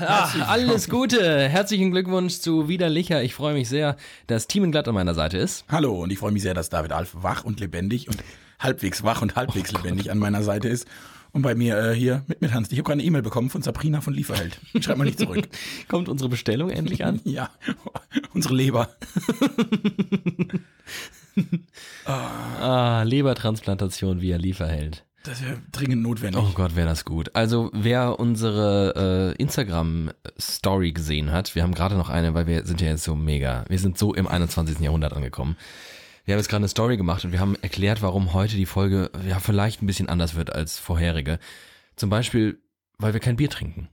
Ach, alles Gute. Herzlichen Glückwunsch zu Widerlicher. Ich freue mich sehr, dass Thiemenglatt an meiner Seite ist. Hallo und ich freue mich sehr, dass David Alf wach und lebendig und halbwegs wach und halbwegs lebendig an meiner Seite ist und bei mir äh, hier mit mit Hans. Ich habe gerade eine E-Mail bekommen von Sabrina von Lieferheld. Schreib mal nicht zurück. Kommt unsere Bestellung endlich an? ja, unsere Leber. Ah, Lebertransplantation via Lieferheld. Das wäre dringend notwendig. Oh Gott, wäre das gut. Also wer unsere äh, Instagram-Story gesehen hat, wir haben gerade noch eine, weil wir sind ja jetzt so mega, wir sind so im 21. Jahrhundert angekommen. Wir haben jetzt gerade eine Story gemacht und wir haben erklärt, warum heute die Folge ja vielleicht ein bisschen anders wird als vorherige. Zum Beispiel, weil wir kein Bier trinken.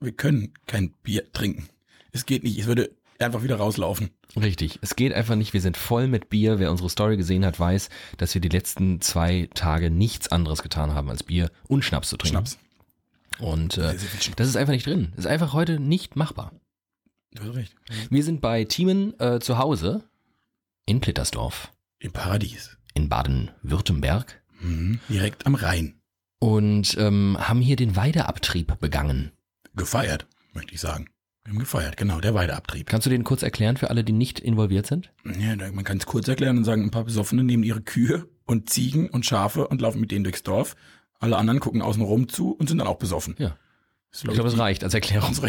Wir können kein Bier trinken. Es geht nicht. Es würde einfach wieder rauslaufen. Richtig. Es geht einfach nicht. Wir sind voll mit Bier. Wer unsere Story gesehen hat, weiß, dass wir die letzten zwei Tage nichts anderes getan haben, als Bier und Schnaps zu trinken. Schnaps. Und äh, das ist einfach nicht drin. Das ist einfach heute nicht machbar. Du hast recht. Wir sind bei Thiemen äh, zu Hause in Plittersdorf Im Paradies. in Baden-Württemberg Mhm. Direkt am Rhein. und ähm, haben hier den Weideabtrieb begangen. Gefeiert, möchte ich sagen. Wir haben gefeiert, genau, der Weideabtrieb. Kannst du den kurz erklären für alle, die nicht involviert sind? Ja, man kann es kurz erklären und sagen, ein paar Besoffene nehmen ihre Kühe und Ziegen und Schafe und laufen mit denen durchs Dorf. Alle anderen gucken außen rum zu und sind dann auch besoffen. Ja. Das Ich glaube, die- reicht als Erklärung. Das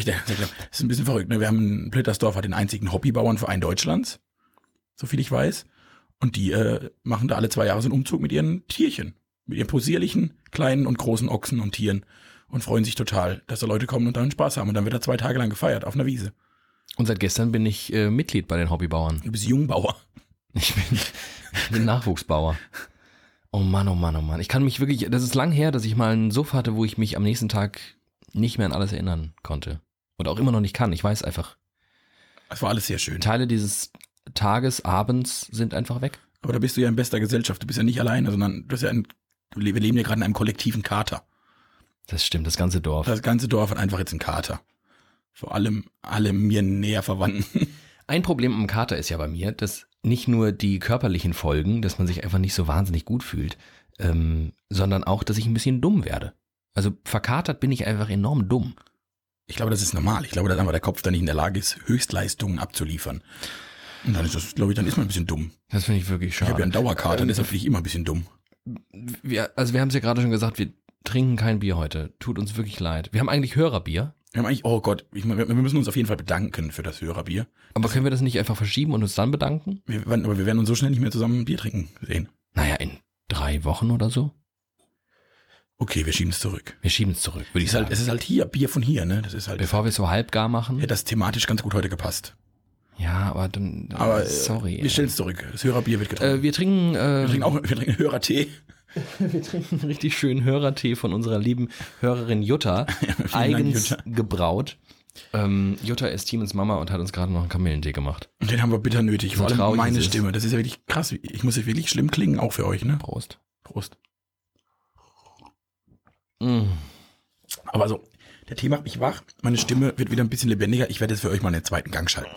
ist ein bisschen verrückt. Ne? Wir haben Plittersdorf hat den einzigen Hobbybauernverein Deutschlands, so viel ich weiß. Und die äh, machen da alle zwei Jahre so einen Umzug mit ihren Tierchen, mit ihren posierlichen kleinen und großen Ochsen und Tieren und freuen sich total, dass da Leute kommen und dann Spaß haben. Und dann wird da zwei Tage lang gefeiert auf einer Wiese. Und seit gestern bin ich äh, Mitglied bei den Hobbybauern. Du bist Jungbauer. Ich bin, bin Nachwuchsbauer. Oh Mann, oh Mann, oh Mann. Ich kann mich wirklich, das ist lang her, dass ich mal einen Suff hatte, wo ich mich am nächsten Tag nicht mehr an alles erinnern konnte. Und auch immer noch nicht kann. Ich weiß einfach, Das war alles sehr schön. Teile dieses Tages, Abends sind einfach weg. Aber da bist du ja in bester Gesellschaft. Du bist ja nicht alleine, sondern du bist ja ein, wir leben ja gerade in einem kollektiven Kater. Das stimmt, das ganze Dorf. Das ganze Dorf hat einfach jetzt einen Kater. Vor allem alle mir näher Verwandten. Ein Problem am Kater ist ja bei mir, dass nicht nur die körperlichen Folgen, dass man sich einfach nicht so wahnsinnig gut fühlt, ähm, sondern auch, dass ich ein bisschen dumm werde. Also verkatert bin ich einfach enorm dumm. Ich glaube, das ist normal. Ich glaube, dass einfach der Kopf da nicht in der Lage ist, Höchstleistungen abzuliefern. Und dann ist das, glaube ich, dann ist man ein bisschen dumm. Das finde ich wirklich Ich schade. habe ja einen Dauerkater, deshalb bin ich immer ein bisschen dumm. wir, also wir haben es ja gerade schon gesagt, wir trinken kein Bier heute. Tut uns wirklich leid. Wir haben eigentlich Hörerbier, Wir haben eigentlich, oh Gott, ich, wir wir müssen uns auf jeden Fall bedanken für das Hörerbier. aber können wir das nicht einfach verschieben und uns dann bedanken? Wir, aber wir werden uns so schnell nicht mehr zusammen ein Bier trinken sehen. Naja, in drei Wochen oder so. Okay, wir schieben es zurück. Wir schieben es zurück, würde ich Es ist, halt, sagen. es ist halt hier, Bier von hier, ne? Das ist halt, Bevor wir es so halbgar machen. hätte das thematisch ganz gut heute gepasst. Ja, aber dann, Aber äh, sorry. wir stellen es zurück. Das Hörerbier wird getrunken. äh, wir trinken, äh, wir trinken auch, wir trinken Hörertee. Wir trinken richtig schönen Hörertee von unserer lieben Hörerin Jutta, Dank, eigens Jutta. gebraut. Ähm, Jutta ist Timens Mama und hat uns gerade noch einen Kamillentee gemacht. Und den haben wir bitter nötig. So Vor allem meine. Stimme. Das ist ja wirklich krass. Ich muss ja wirklich schlimm klingen, auch für euch, ne? Prost. Prost. Mm. Aber so, der Tee macht mich wach. Meine Stimme wird wieder ein bisschen lebendiger. Ich werde jetzt für euch mal einen zweiten Gang schalten.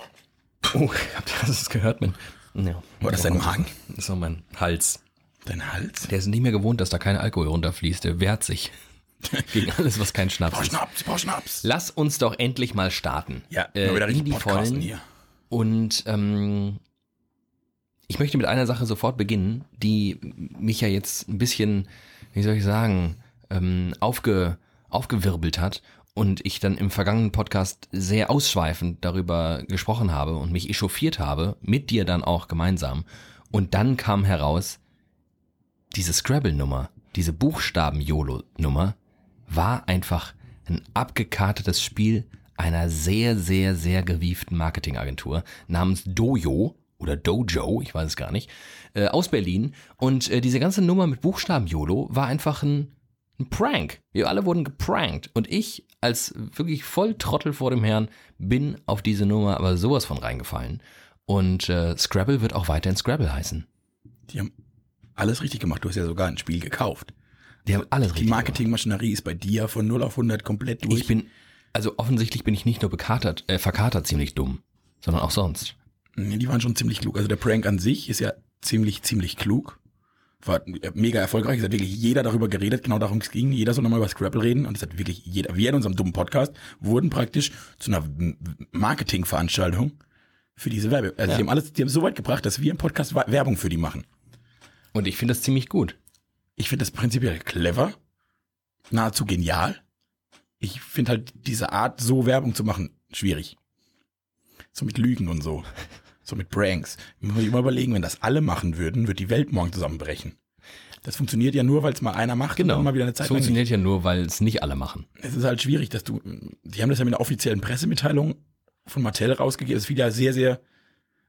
Oh, habt ihr das gehört? Mit, ja. War das dein Magen? Das auch mein Hals. Dein Hals? Der ist nicht mehr gewohnt, dass da kein Alkohol runterfließt. Der wehrt sich gegen alles, was kein Schnaps ist. Schnaps, brauch Schnaps. Lass uns doch endlich mal starten. Ja, äh, wieder in die Vollen. hier. Und ähm, ich möchte mit einer Sache sofort beginnen, die mich ja jetzt ein bisschen, wie soll ich sagen, ähm, aufge, aufgewirbelt hat und ich dann im vergangenen Podcast sehr ausschweifend darüber gesprochen habe und mich echauffiert habe, mit dir dann auch gemeinsam. Und dann kam heraus, diese Scrabble-Nummer, diese Buchstaben-YOLO-Nummer war einfach ein abgekartetes Spiel einer sehr, sehr, sehr gewieften Marketingagentur namens Dojo oder Dojo, ich weiß es gar nicht, äh, aus Berlin. Und äh, diese ganze Nummer mit Buchstaben YOLO war einfach ein, ein Prank. Wir alle wurden geprankt. Und ich, als wirklich voll Trottel vor dem Herrn, bin auf diese Nummer aber sowas von reingefallen. Und äh, Scrabble wird auch weiterhin Scrabble heißen. Die haben alles richtig gemacht. Du hast ja sogar ein Spiel gekauft. Die haben alles Die richtig Marketingmaschinerie ist bei dir von 0 auf 100 komplett durch. Ich bin Also offensichtlich bin ich nicht nur bekatert, äh, verkatert ziemlich dumm, sondern auch sonst. Nee, die waren schon ziemlich klug. Also der Prank an sich ist ja ziemlich, ziemlich klug. War mega erfolgreich. Es hat wirklich jeder darüber geredet. Genau darum es ging. Jeder soll nochmal über Scrabble reden. Und es hat wirklich jeder, wir in unserem dummen Podcast wurden praktisch zu einer Marketingveranstaltung für diese Werbe. Also Ja. die haben alles, die haben so weit gebracht, dass wir im Podcast Werbung für die machen. Und ich finde das ziemlich gut. Ich finde das prinzipiell clever, nahezu genial. Ich finde halt diese Art, so Werbung zu machen, schwierig. So mit Lügen und so. So mit Pranks. Ich muss mir immer überlegen, wenn das alle machen würden, wird die Welt morgen zusammenbrechen. Das funktioniert ja nur, weil es mal einer macht Genau. und mal wieder eine Das Zeit nicht. funktioniert ja nur, weil es nicht alle machen. Es ist halt schwierig, dass du, die haben das ja mit einer offiziellen Pressemitteilung von Mattel rausgegeben. Es fiel ja sehr, sehr,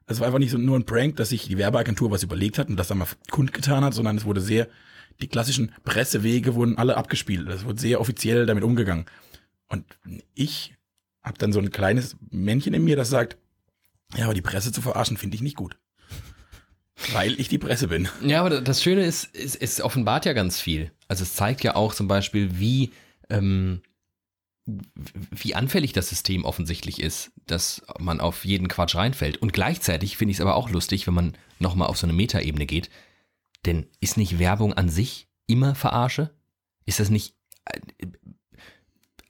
es war einfach nicht so nur ein Prank, dass sich die Werbeagentur was überlegt hat und das dann mal kundgetan hat, sondern es wurde sehr, die klassischen Pressewege wurden alle abgespielt. Es wurde sehr offiziell damit umgegangen. Und ich habe dann so ein kleines Männchen in mir, das sagt, ja, aber die Presse zu verarschen, finde ich nicht gut. Weil ich die Presse bin. Ja, aber das Schöne ist, es, es offenbart ja ganz viel. Also es zeigt ja auch zum Beispiel, wie, ähm, wie anfällig das System offensichtlich ist, dass man auf jeden Quatsch reinfällt. Und gleichzeitig finde ich es aber auch lustig, wenn man nochmal auf so eine Metaebene geht. Denn ist nicht Werbung an sich immer Verarsche? Ist das nicht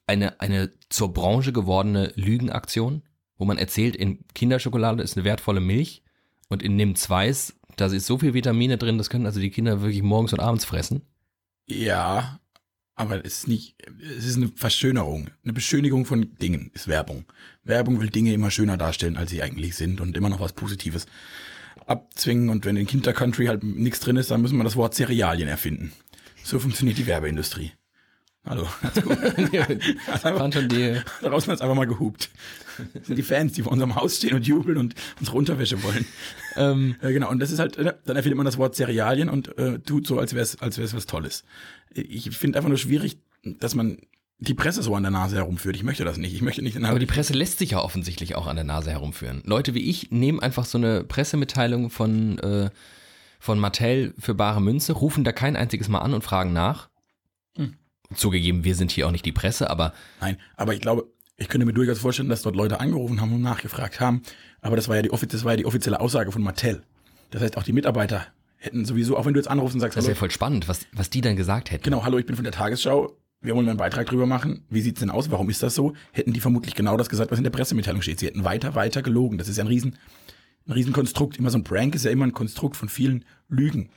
eine, eine zur Branche gewordene Lügenaktion, wo man erzählt, in Kinderschokolade ist eine wertvolle Milch und in Nimm Weiß, da ist so viel Vitamine drin, das können also die Kinder wirklich morgens und abends fressen. Ja, aber es ist nicht, es ist eine Verschönerung, eine Beschönigung von Dingen ist Werbung. Werbung will Dinge immer schöner darstellen, als sie eigentlich sind und immer noch was Positives abzwingen. Und wenn in Kindercountry halt nichts drin ist, dann müssen wir das Wort Cerealien erfinden. So funktioniert die Werbeindustrie. Hallo. Fand schon die, Draußen hat es einfach mal gehupt. Das sind die Fans, die vor unserem Haus stehen und jubeln und unsere Unterwäsche wollen. ähm, Ja, genau, und das ist halt, äh, dann erfindet man das Wort Cerealien und äh, tut so, als wäre es als wär's was Tolles. Ich finde einfach nur schwierig, dass man die Presse so an der Nase herumführt. Ich möchte das nicht. Ich möchte nicht aber die Presse lässt sich ja offensichtlich auch an der Nase herumführen. Leute wie ich nehmen einfach so eine Pressemitteilung von, äh, von Mattel für bare Münze, rufen da kein einziges Mal an und fragen nach. Hm. Zugegeben, wir sind hier auch nicht die Presse, aber Nein, aber ich glaube, ich könnte mir durchaus vorstellen, dass dort Leute angerufen haben und nachgefragt haben. Aber das war ja die, offi- das war ja die offizielle Aussage von Mattel. Das heißt, auch die Mitarbeiter hätten sowieso, auch wenn du jetzt anrufst und sagst, das ja voll spannend, was, was die dann gesagt hätten. genau, hallo, ich bin von der Tagesschau. Wir wollen einen Beitrag drüber machen. Wie sieht's denn aus? Warum ist das so? Hätten die vermutlich genau das gesagt, was in der Pressemitteilung steht. Sie hätten weiter, weiter gelogen. Das ist ja ein riesen, ein riesen Konstrukt. Immer so ein Prank ist ja immer ein Konstrukt von vielen Lügen.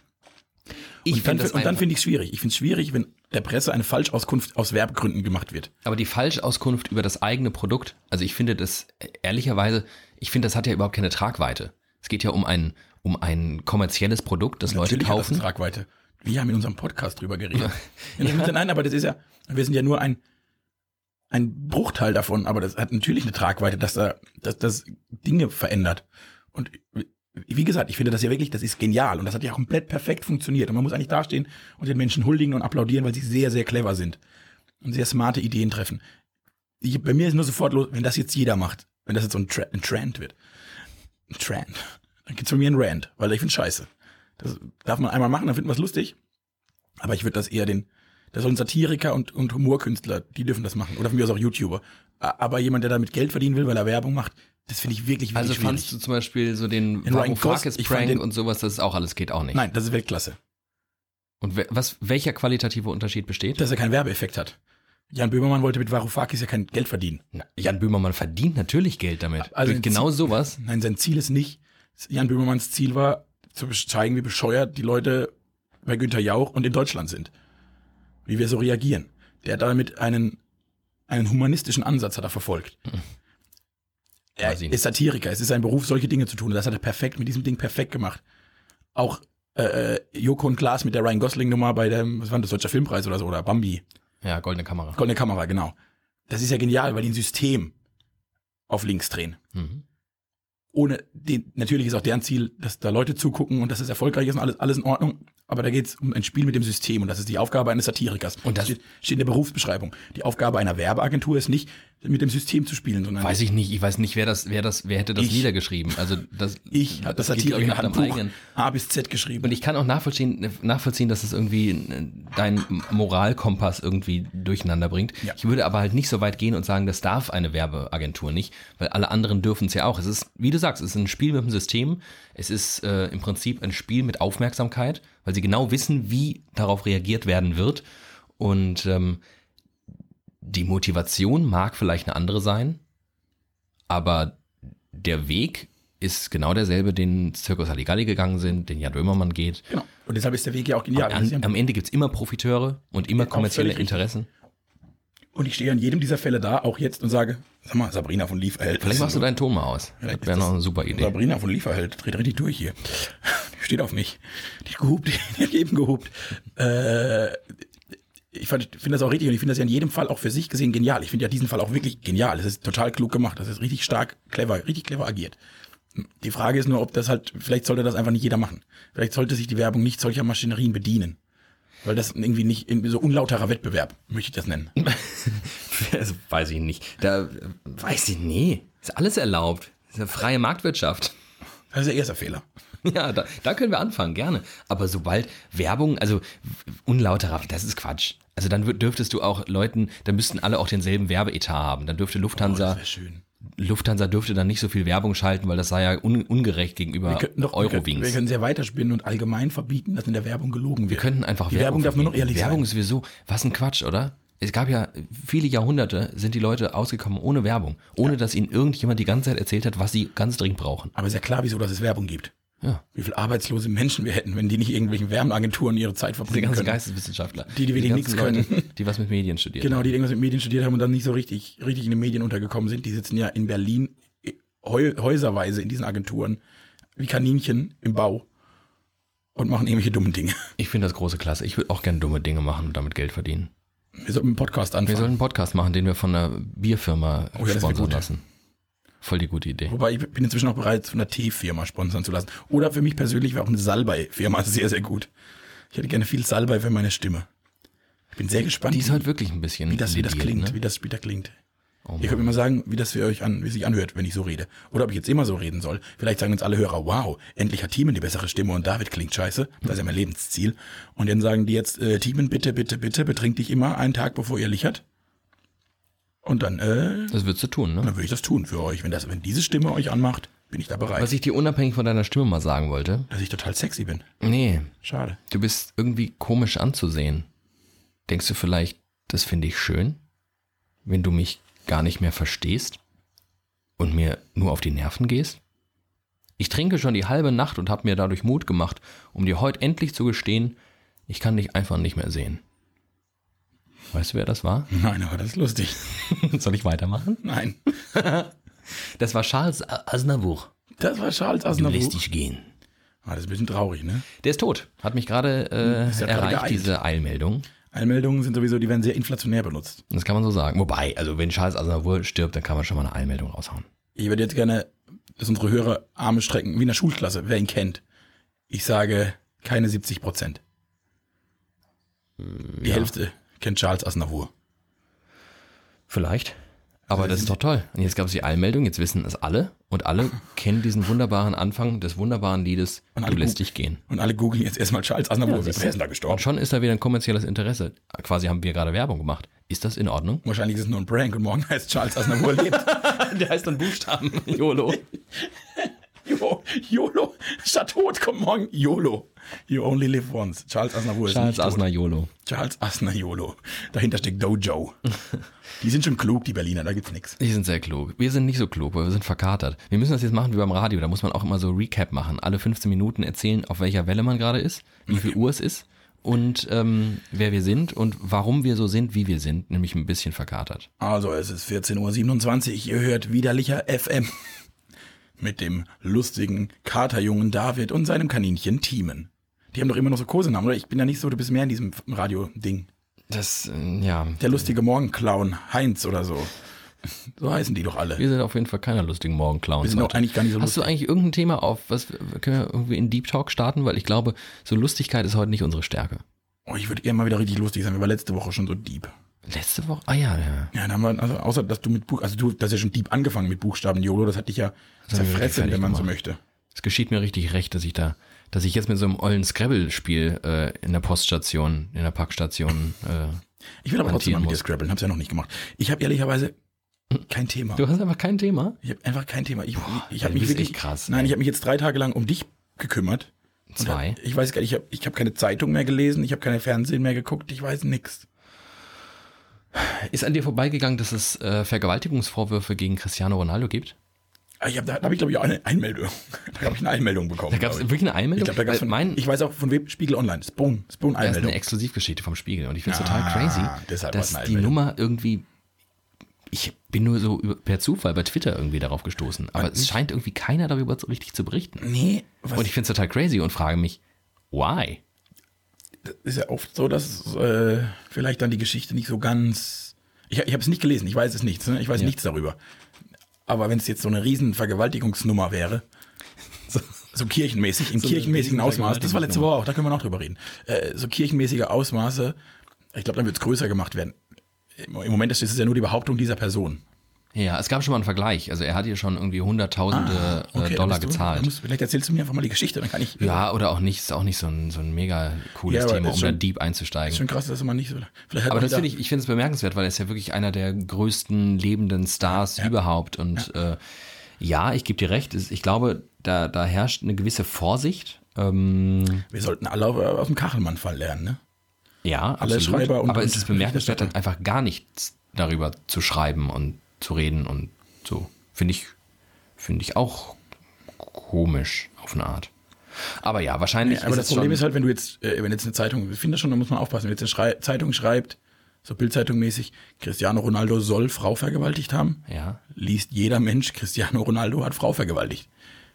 Ich und dann, das und dann finde ich es schwierig. Ich finde es schwierig, wenn der Presse eine Falschauskunft aus Werbegründen gemacht wird. Aber die Falschauskunft über das eigene Produkt, also ich finde das ehrlicherweise, ich finde, das hat ja überhaupt keine Tragweite. Es geht ja um ein, um ein kommerzielles Produkt, das Leute Natürlich hat das kaufen. eine Tragweite. Wir haben in unserem Podcast drüber geredet. ja. Nein, aber das ist ja, wir sind ja nur ein, ein Bruchteil davon, aber das hat natürlich eine Tragweite, dass da, dass das Dinge verändert. Und wie gesagt, ich finde das ja wirklich, das ist genial und das hat ja komplett perfekt funktioniert. Und man muss eigentlich dastehen und den Menschen huldigen und applaudieren, weil sie sehr, sehr clever sind und sehr smarte Ideen treffen. Ich, bei mir ist nur sofort los, wenn das jetzt jeder macht, wenn das jetzt so ein, Tra ein Trend wird. Ein Trend. Dann gibt's von mir einen Rant, weil ich finde scheiße. Das darf man einmal machen, dann finden wir es lustig. Aber ich würde das eher den, das sollen Satiriker und, und Humorkünstler, die dürfen das machen. Oder von mir aus auch YouTuber. Aber jemand, der damit Geld verdienen will, weil er Werbung macht, das finde ich wirklich, wirklich Also schwierig. fandst du zum Beispiel so den Varoufakis-Prank und sowas, das ist auch alles, geht auch nicht. Nein, das ist Weltklasse. Und we- was, welcher qualitative Unterschied besteht? Dass er keinen Werbeeffekt hat. Jan Böhmermann wollte mit Varoufakis ja kein Geld verdienen. Na, Jan Böhmermann verdient natürlich Geld damit. Also genau sowas. Nein, sein Ziel ist nicht, Jan Böhmermanns Ziel war, zu zeigen, wie bescheuert die Leute bei Günther Jauch und in Deutschland sind. Wie wir so reagieren. Der hat damit einen, einen humanistischen Ansatz hat er verfolgt. Er ist Satiriker, es ist sein Beruf, solche Dinge zu tun. Das hat er perfekt, mit diesem Ding perfekt gemacht. Auch äh, äh, Joko und Klaas mit der Ryan Gosling-Nummer bei dem, was war das, Deutscher Filmpreis oder so, oder Bambi. Ja, goldene Kamera. Goldene Kamera, genau. Das ist ja genial, weil die ein System auf links drehen Mhm. Ohne den, natürlich ist auch deren Ziel, dass da Leute zugucken und dass es erfolgreich ist und alles, alles in Ordnung. Aber da geht es um ein Spiel mit dem System und das ist die Aufgabe eines Satirikers. Und das- steht, steht in der Berufsbeschreibung. Die Aufgabe einer Werbeagentur ist nicht, mit dem System zu spielen, sondern Weiß ich nicht, ich weiß nicht, wer das, wer das, wer hätte das Ich. niedergeschrieben. Also das, ich habe das nach deinem Handbuch eigenen. A bis Z geschrieben. Und ich kann auch nachvollziehen, nachvollziehen, dass es irgendwie äh, dein Moralkompass irgendwie durcheinander bringt. Ja. Ich würde aber halt nicht so weit gehen und sagen, das darf eine Werbeagentur nicht, weil alle anderen dürfen es ja auch. Es ist, wie du sagst, es ist ein Spiel mit dem System. Es ist äh, im Prinzip ein Spiel mit Aufmerksamkeit, weil sie genau wissen, wie darauf reagiert werden wird. Und ähm, die Motivation mag vielleicht eine andere sein, aber der Weg ist genau derselbe, den Circus Halligalli gegangen sind, den Jan Böhmermann geht. genau. Und deshalb ist der Weg ja auch genial. An, am Ende gibt's immer Profiteure und immer kommerzielle völlig richtig. Interessen. Und ich stehe an jedem dieser Fälle da, auch jetzt, und sage, sag mal, Sabrina von Lieferheld. Vielleicht machst du deinen Ton mal aus. Vielleicht Das wäre noch eine super Idee. Sabrina von Lieferheld dreht richtig durch hier. Die steht auf mich. Die hat gehupt, die hat eben gehupt. Äh, ich finde das auch richtig und ich finde das ja in jedem Fall auch für sich gesehen genial. Ich finde ja diesen Fall auch wirklich genial. Es ist total klug gemacht. Das ist richtig stark, clever, richtig clever agiert. Die Frage ist nur, ob das halt, vielleicht sollte das einfach nicht jeder machen. Vielleicht sollte sich die Werbung nicht solcher Maschinerien bedienen. Weil das irgendwie nicht, irgendwie so unlauterer Wettbewerb, möchte ich das nennen. Das weiß ich nicht. Da weiß ich nie. Ist alles erlaubt. Das ist eine freie Marktwirtschaft. Das ist der erste Fehler. Ja, da, da können wir anfangen, gerne. Aber sobald Werbung, also unlauterer, das ist Quatsch. Also dann dürftest du auch Leuten, dann müssten alle auch denselben Werbeetat haben. Dann dürfte Oh, Lufthansa, das wäre schön. Lufthansa dürfte dann nicht so viel Werbung schalten, weil das sei ja un, ungerecht gegenüber Wir könnten doch, wir, können, wir Eurowings. können sehr weiterspinnen und allgemein verbieten, dass in der Werbung gelogen wird. Wir könnten einfach Die Werbung darf nur noch ehrlich Werbung sein. ist sowieso, was ein Quatsch, oder? Es gab ja viele Jahrhunderte, sind die Leute ausgekommen ohne Werbung. Ohne dass ihnen irgendjemand die ganze Zeit erzählt hat, was sie ganz dringend brauchen. Aber ist ja klar, wieso dass es Werbung gibt. Ja. Wie viele arbeitslose Menschen wir hätten, wenn die nicht irgendwelchen Werbeagenturen ihre Zeit Die verbringen ganzen können. Geisteswissenschaftler. Die, die wirklich ganzen nichts können. Leute, die was mit Medien studieren. Genau, die irgendwas mit Medien studiert haben und dann nicht so richtig, richtig in den Medien untergekommen sind. Die sitzen ja in Berlin äh, häuserweise in diesen Agenturen wie Kaninchen im Bau und machen irgendwelche dummen Dinge. Ich finde das große Klasse. Ich würde auch gerne dumme Dinge machen und damit Geld verdienen. Wir sollten einen Podcast Wir anfangen. sollten einen Podcast machen, den wir von einer Bierfirma Oh ja, sponsern lassen. Voll die gute Idee. Wobei ich bin inzwischen auch bereit, von einer Teefirma sponsern zu lassen. Oder für mich persönlich wäre auch eine Salbei-Firma sehr, sehr gut. Ich hätte gerne viel Salbei für meine Stimme. Ich bin sehr gespannt, Die ist halt wirklich ein bisschen wie das, wie das lediert, klingt, Ne? wie das später klingt. Oh Ihr könnt mir mal sagen, wie das für euch an, wie sich anhört, wenn ich so rede. Oder ob ich jetzt immer so reden soll. Vielleicht sagen uns alle Hörer, wow, endlich hat Thiemen die bessere Stimme und David klingt scheiße. Das ist ja mein Lebensziel. Und dann sagen die jetzt, äh, Thiemen, bitte, bitte, bitte, betrink dich immer einen Tag, bevor ihr lichert. Und dann, äh, Das würdest du tun, ne? dann würde ich das tun für euch. Wenn das, wenn diese Stimme euch anmacht, bin ich da bereit. Was ich dir unabhängig von deiner Stimme mal sagen wollte. dass ich total sexy bin. Nee, Schade. du bist irgendwie komisch anzusehen. Denkst du vielleicht, das finde ich schön, wenn du mich gar nicht mehr verstehst und mir nur auf die Nerven gehst? Ich trinke schon die halbe Nacht und habe mir dadurch Mut gemacht, um dir heute endlich zu gestehen, ich kann dich einfach nicht mehr sehen. Weißt du, wer das war? Nein, aber das ist lustig. Soll ich weitermachen? Nein. Das war Charles Aznavour. Das war Charles Du lässt Aznavour. dich gehen. Ah, das ist ein bisschen traurig, ne? Der ist tot. Hat mich gerade äh, gerade erreicht, geeilt. diese Eilmeldung. Eilmeldungen sind sowieso, die werden sehr inflationär benutzt. Das kann man so sagen. Wobei, also wenn Charles Aznavour stirbt, dann kann man schon mal eine Eilmeldung raushauen. Ich würde jetzt gerne, dass unsere Hörer Arme strecken, wie in der Schulklasse, wer ihn kennt. Ich sage keine 70 Prozent. Die ja. Hälfte kennt Charles Aznavour. Vielleicht. Aber Also das ist doch toll. Und jetzt gab es die Eilmeldung, jetzt wissen es alle. Und alle kennen diesen wunderbaren Anfang des wunderbaren Liedes Und Du lässt dich gehen. Und alle googeln jetzt erstmal Charles Aznavour. Ja, wer ist denn da Und gestorben? schon ist da wieder ein kommerzielles Interesse. Quasi haben wir gerade Werbung gemacht. Ist das in Ordnung? Wahrscheinlich ist es nur ein Prank und morgen heißt Charles Aznavour lebt. Der heißt dann Buchstaben. YOLO. Jo, YOLO. Statt tot kommt morgen YOLO. You only live once. Charles Aznavour ist Charles nicht tot. Asner YOLO. Charles Asner YOLO. Dahinter steckt Dojo. die sind schon klug, die Berliner, da gibt's nichts. Die sind sehr klug. Wir sind nicht so klug, weil wir sind verkatert. Wir müssen das jetzt machen wie beim Radio. Da muss man auch immer so Recap machen. Alle 15 Minuten erzählen, auf welcher Welle man gerade ist, wie viel Uhr es ist und ähm, wer wir sind und warum wir so sind, wie wir sind. Nämlich ein bisschen verkatert. Also, es ist 14.27 Uhr, ihr hört widerlicher FM. Mit dem lustigen Katerjungen David und seinem Kaninchen Thiemen. Die haben doch immer noch so Kosenamen, oder? Ich bin ja nicht so, du bist mehr in diesem Radio-Ding. Das, äh, ja. Der lustige Morgenclown Heinz oder so. So heißen die doch alle. Wir sind auf jeden Fall keiner lustigen Morgenclowns. Wir sind auch eigentlich gar nicht so Hast du lustig. eigentlich irgendein Thema auf, was können wir irgendwie in Deep Talk starten? Weil ich glaube, so Lustigkeit ist heute nicht unsere Stärke. Oh, ich würde gerne mal wieder richtig lustig sein. Wir waren letzte Woche schon so deep. Letzte Woche? Ah ja, ja. Ja, dann haben wir, also außer dass du mit Buch, also du, das ist ja schon deep angefangen mit Buchstaben YOLO, das hat dich ja Das zerfressen, wenn man so gemacht. möchte. Es geschieht mir richtig recht, dass ich da, dass ich jetzt mit so einem ollen Scrabble-Spiel äh, in der Poststation, in der Packstation. Äh, Ich will aber trotzdem mal mit dir muss. scrabbeln, hab's ja noch nicht gemacht. Ich habe ehrlicherweise kein Thema. du hast einfach kein Thema. Ich habe einfach kein Thema. Ich, ich ey, habe mich wirklich krass, Nein, ey. ich habe mich jetzt drei Tage lang um dich gekümmert. Zwei. Ich weiß gar nicht, ich habe ich hab keine Zeitung mehr gelesen, ich habe keine Fernsehen mehr geguckt, ich weiß nix. Ist an dir vorbeigegangen, dass es äh, Vergewaltigungsvorwürfe gegen Cristiano Ronaldo gibt? Ah, Ich hab, da habe ich, glaube ich, auch eine Einmeldung. Da habe ich eine Einmeldung bekommen. Da gab es glaub ich. wirklich eine Einmeldung. ich glaube, da gab's von, mein, ich weiß auch von wem, Spiegel Online, Spoon, Spoon das ist Einmeldung. eine Exklusivgeschichte vom Spiegel und ich finde es Ah, total crazy, dass die Einmeldung. Nummer irgendwie. Ich bin nur so über, per Zufall bei Twitter irgendwie darauf gestoßen, aber es scheint irgendwie keiner darüber so richtig zu berichten. Nee, was Und ich finde es total crazy und frage mich, why? Ist ja oft so, dass äh, vielleicht dann die Geschichte nicht so ganz. Ich, ich habe es nicht gelesen, ich weiß es nicht, ne? ich weiß Ja. nichts darüber. Aber wenn es jetzt so eine riesen Vergewaltigungsnummer wäre, so, so kirchenmäßig, im So kirchenmäßigen Ausmaß, das war letzte Woche auch, da können wir noch drüber reden. Äh, so kirchenmäßige Ausmaße, ich glaube, dann wird es größer gemacht werden. Im Moment ist es ja nur die Behauptung dieser Person. Ja, es gab schon mal einen Vergleich. Also er hat hier schon irgendwie hunderttausende Ah, okay, äh, dann Dollar du- gezahlt. musst- vielleicht erzählst du mir einfach mal die Geschichte, dann kann ich. ja, oder auch nicht, ist auch nicht so ein, so ein mega cooles Ja, Thema, ist um da schon- deep Ist einzusteigen. schon krass, dass man nicht so. Aber das finde ich, ich finde es bemerkenswert, weil er ist ja wirklich einer der größten lebenden Stars überhaupt. Und ja, äh, ja ich gebe dir recht, ich glaube, da, da herrscht eine gewisse Vorsicht. Ähm, Wir sollten alle auf- aus dem Kachelmann-Fall lernen, ne? ja, Alle absolut. Schreiber und- Aber es ist bemerkenswert, einfach gar nichts darüber zu schreiben und zu reden und so. Finde ich, finde ich auch komisch auf eine Art. Aber ja, wahrscheinlich Ja, aber ist das Problem ist halt, wenn du jetzt, äh, wenn jetzt eine Zeitung, ich finde das schon, da muss man aufpassen, wenn jetzt eine Schrei Zeitung schreibt, so Bildzeitung mäßig, Cristiano Ronaldo soll Frau vergewaltigt haben, ja, liest jeder Mensch, Cristiano Ronaldo hat Frau vergewaltigt.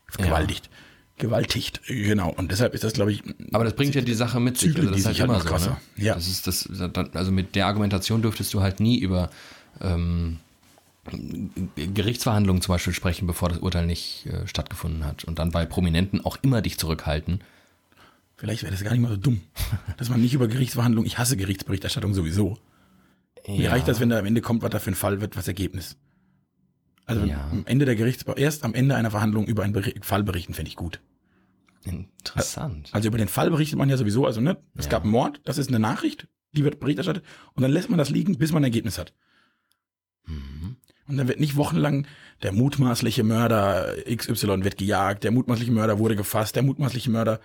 Vergewaltigt. Gewaltigt, genau. Und deshalb ist das, glaube ich, Aber das bringt ja die Sache mit sich. Also das die ist halt sich halt immer noch so. Ne? Ja. Das ist das, also mit der Argumentation dürftest du halt nie über ähm, Gerichtsverhandlungen zum Beispiel sprechen, bevor das Urteil nicht äh, stattgefunden hat. Und dann bei Prominenten auch immer dich zurückhalten. vielleicht wäre das gar nicht mal so dumm, dass man nicht über Gerichtsverhandlungen, ich hasse Gerichtsberichterstattung sowieso. Mir reicht das, wenn da am Ende kommt, was da für ein Fall wird, was Ergebnis. Also Ja. am Ende der Gerichts erst am Ende einer Verhandlung über einen Beri- Fall berichten, fände ich gut. Interessant. Also über den Fall berichtet man ja sowieso, also ne, es Ja. gab einen Mord, das ist eine Nachricht, die wird Bericht erstattet und dann lässt man das liegen, bis man ein Ergebnis hat. Mhm. Und dann wird nicht wochenlang der mutmaßliche Mörder XY wird gejagt, der mutmaßliche Mörder wurde gefasst, der mutmaßliche Mörder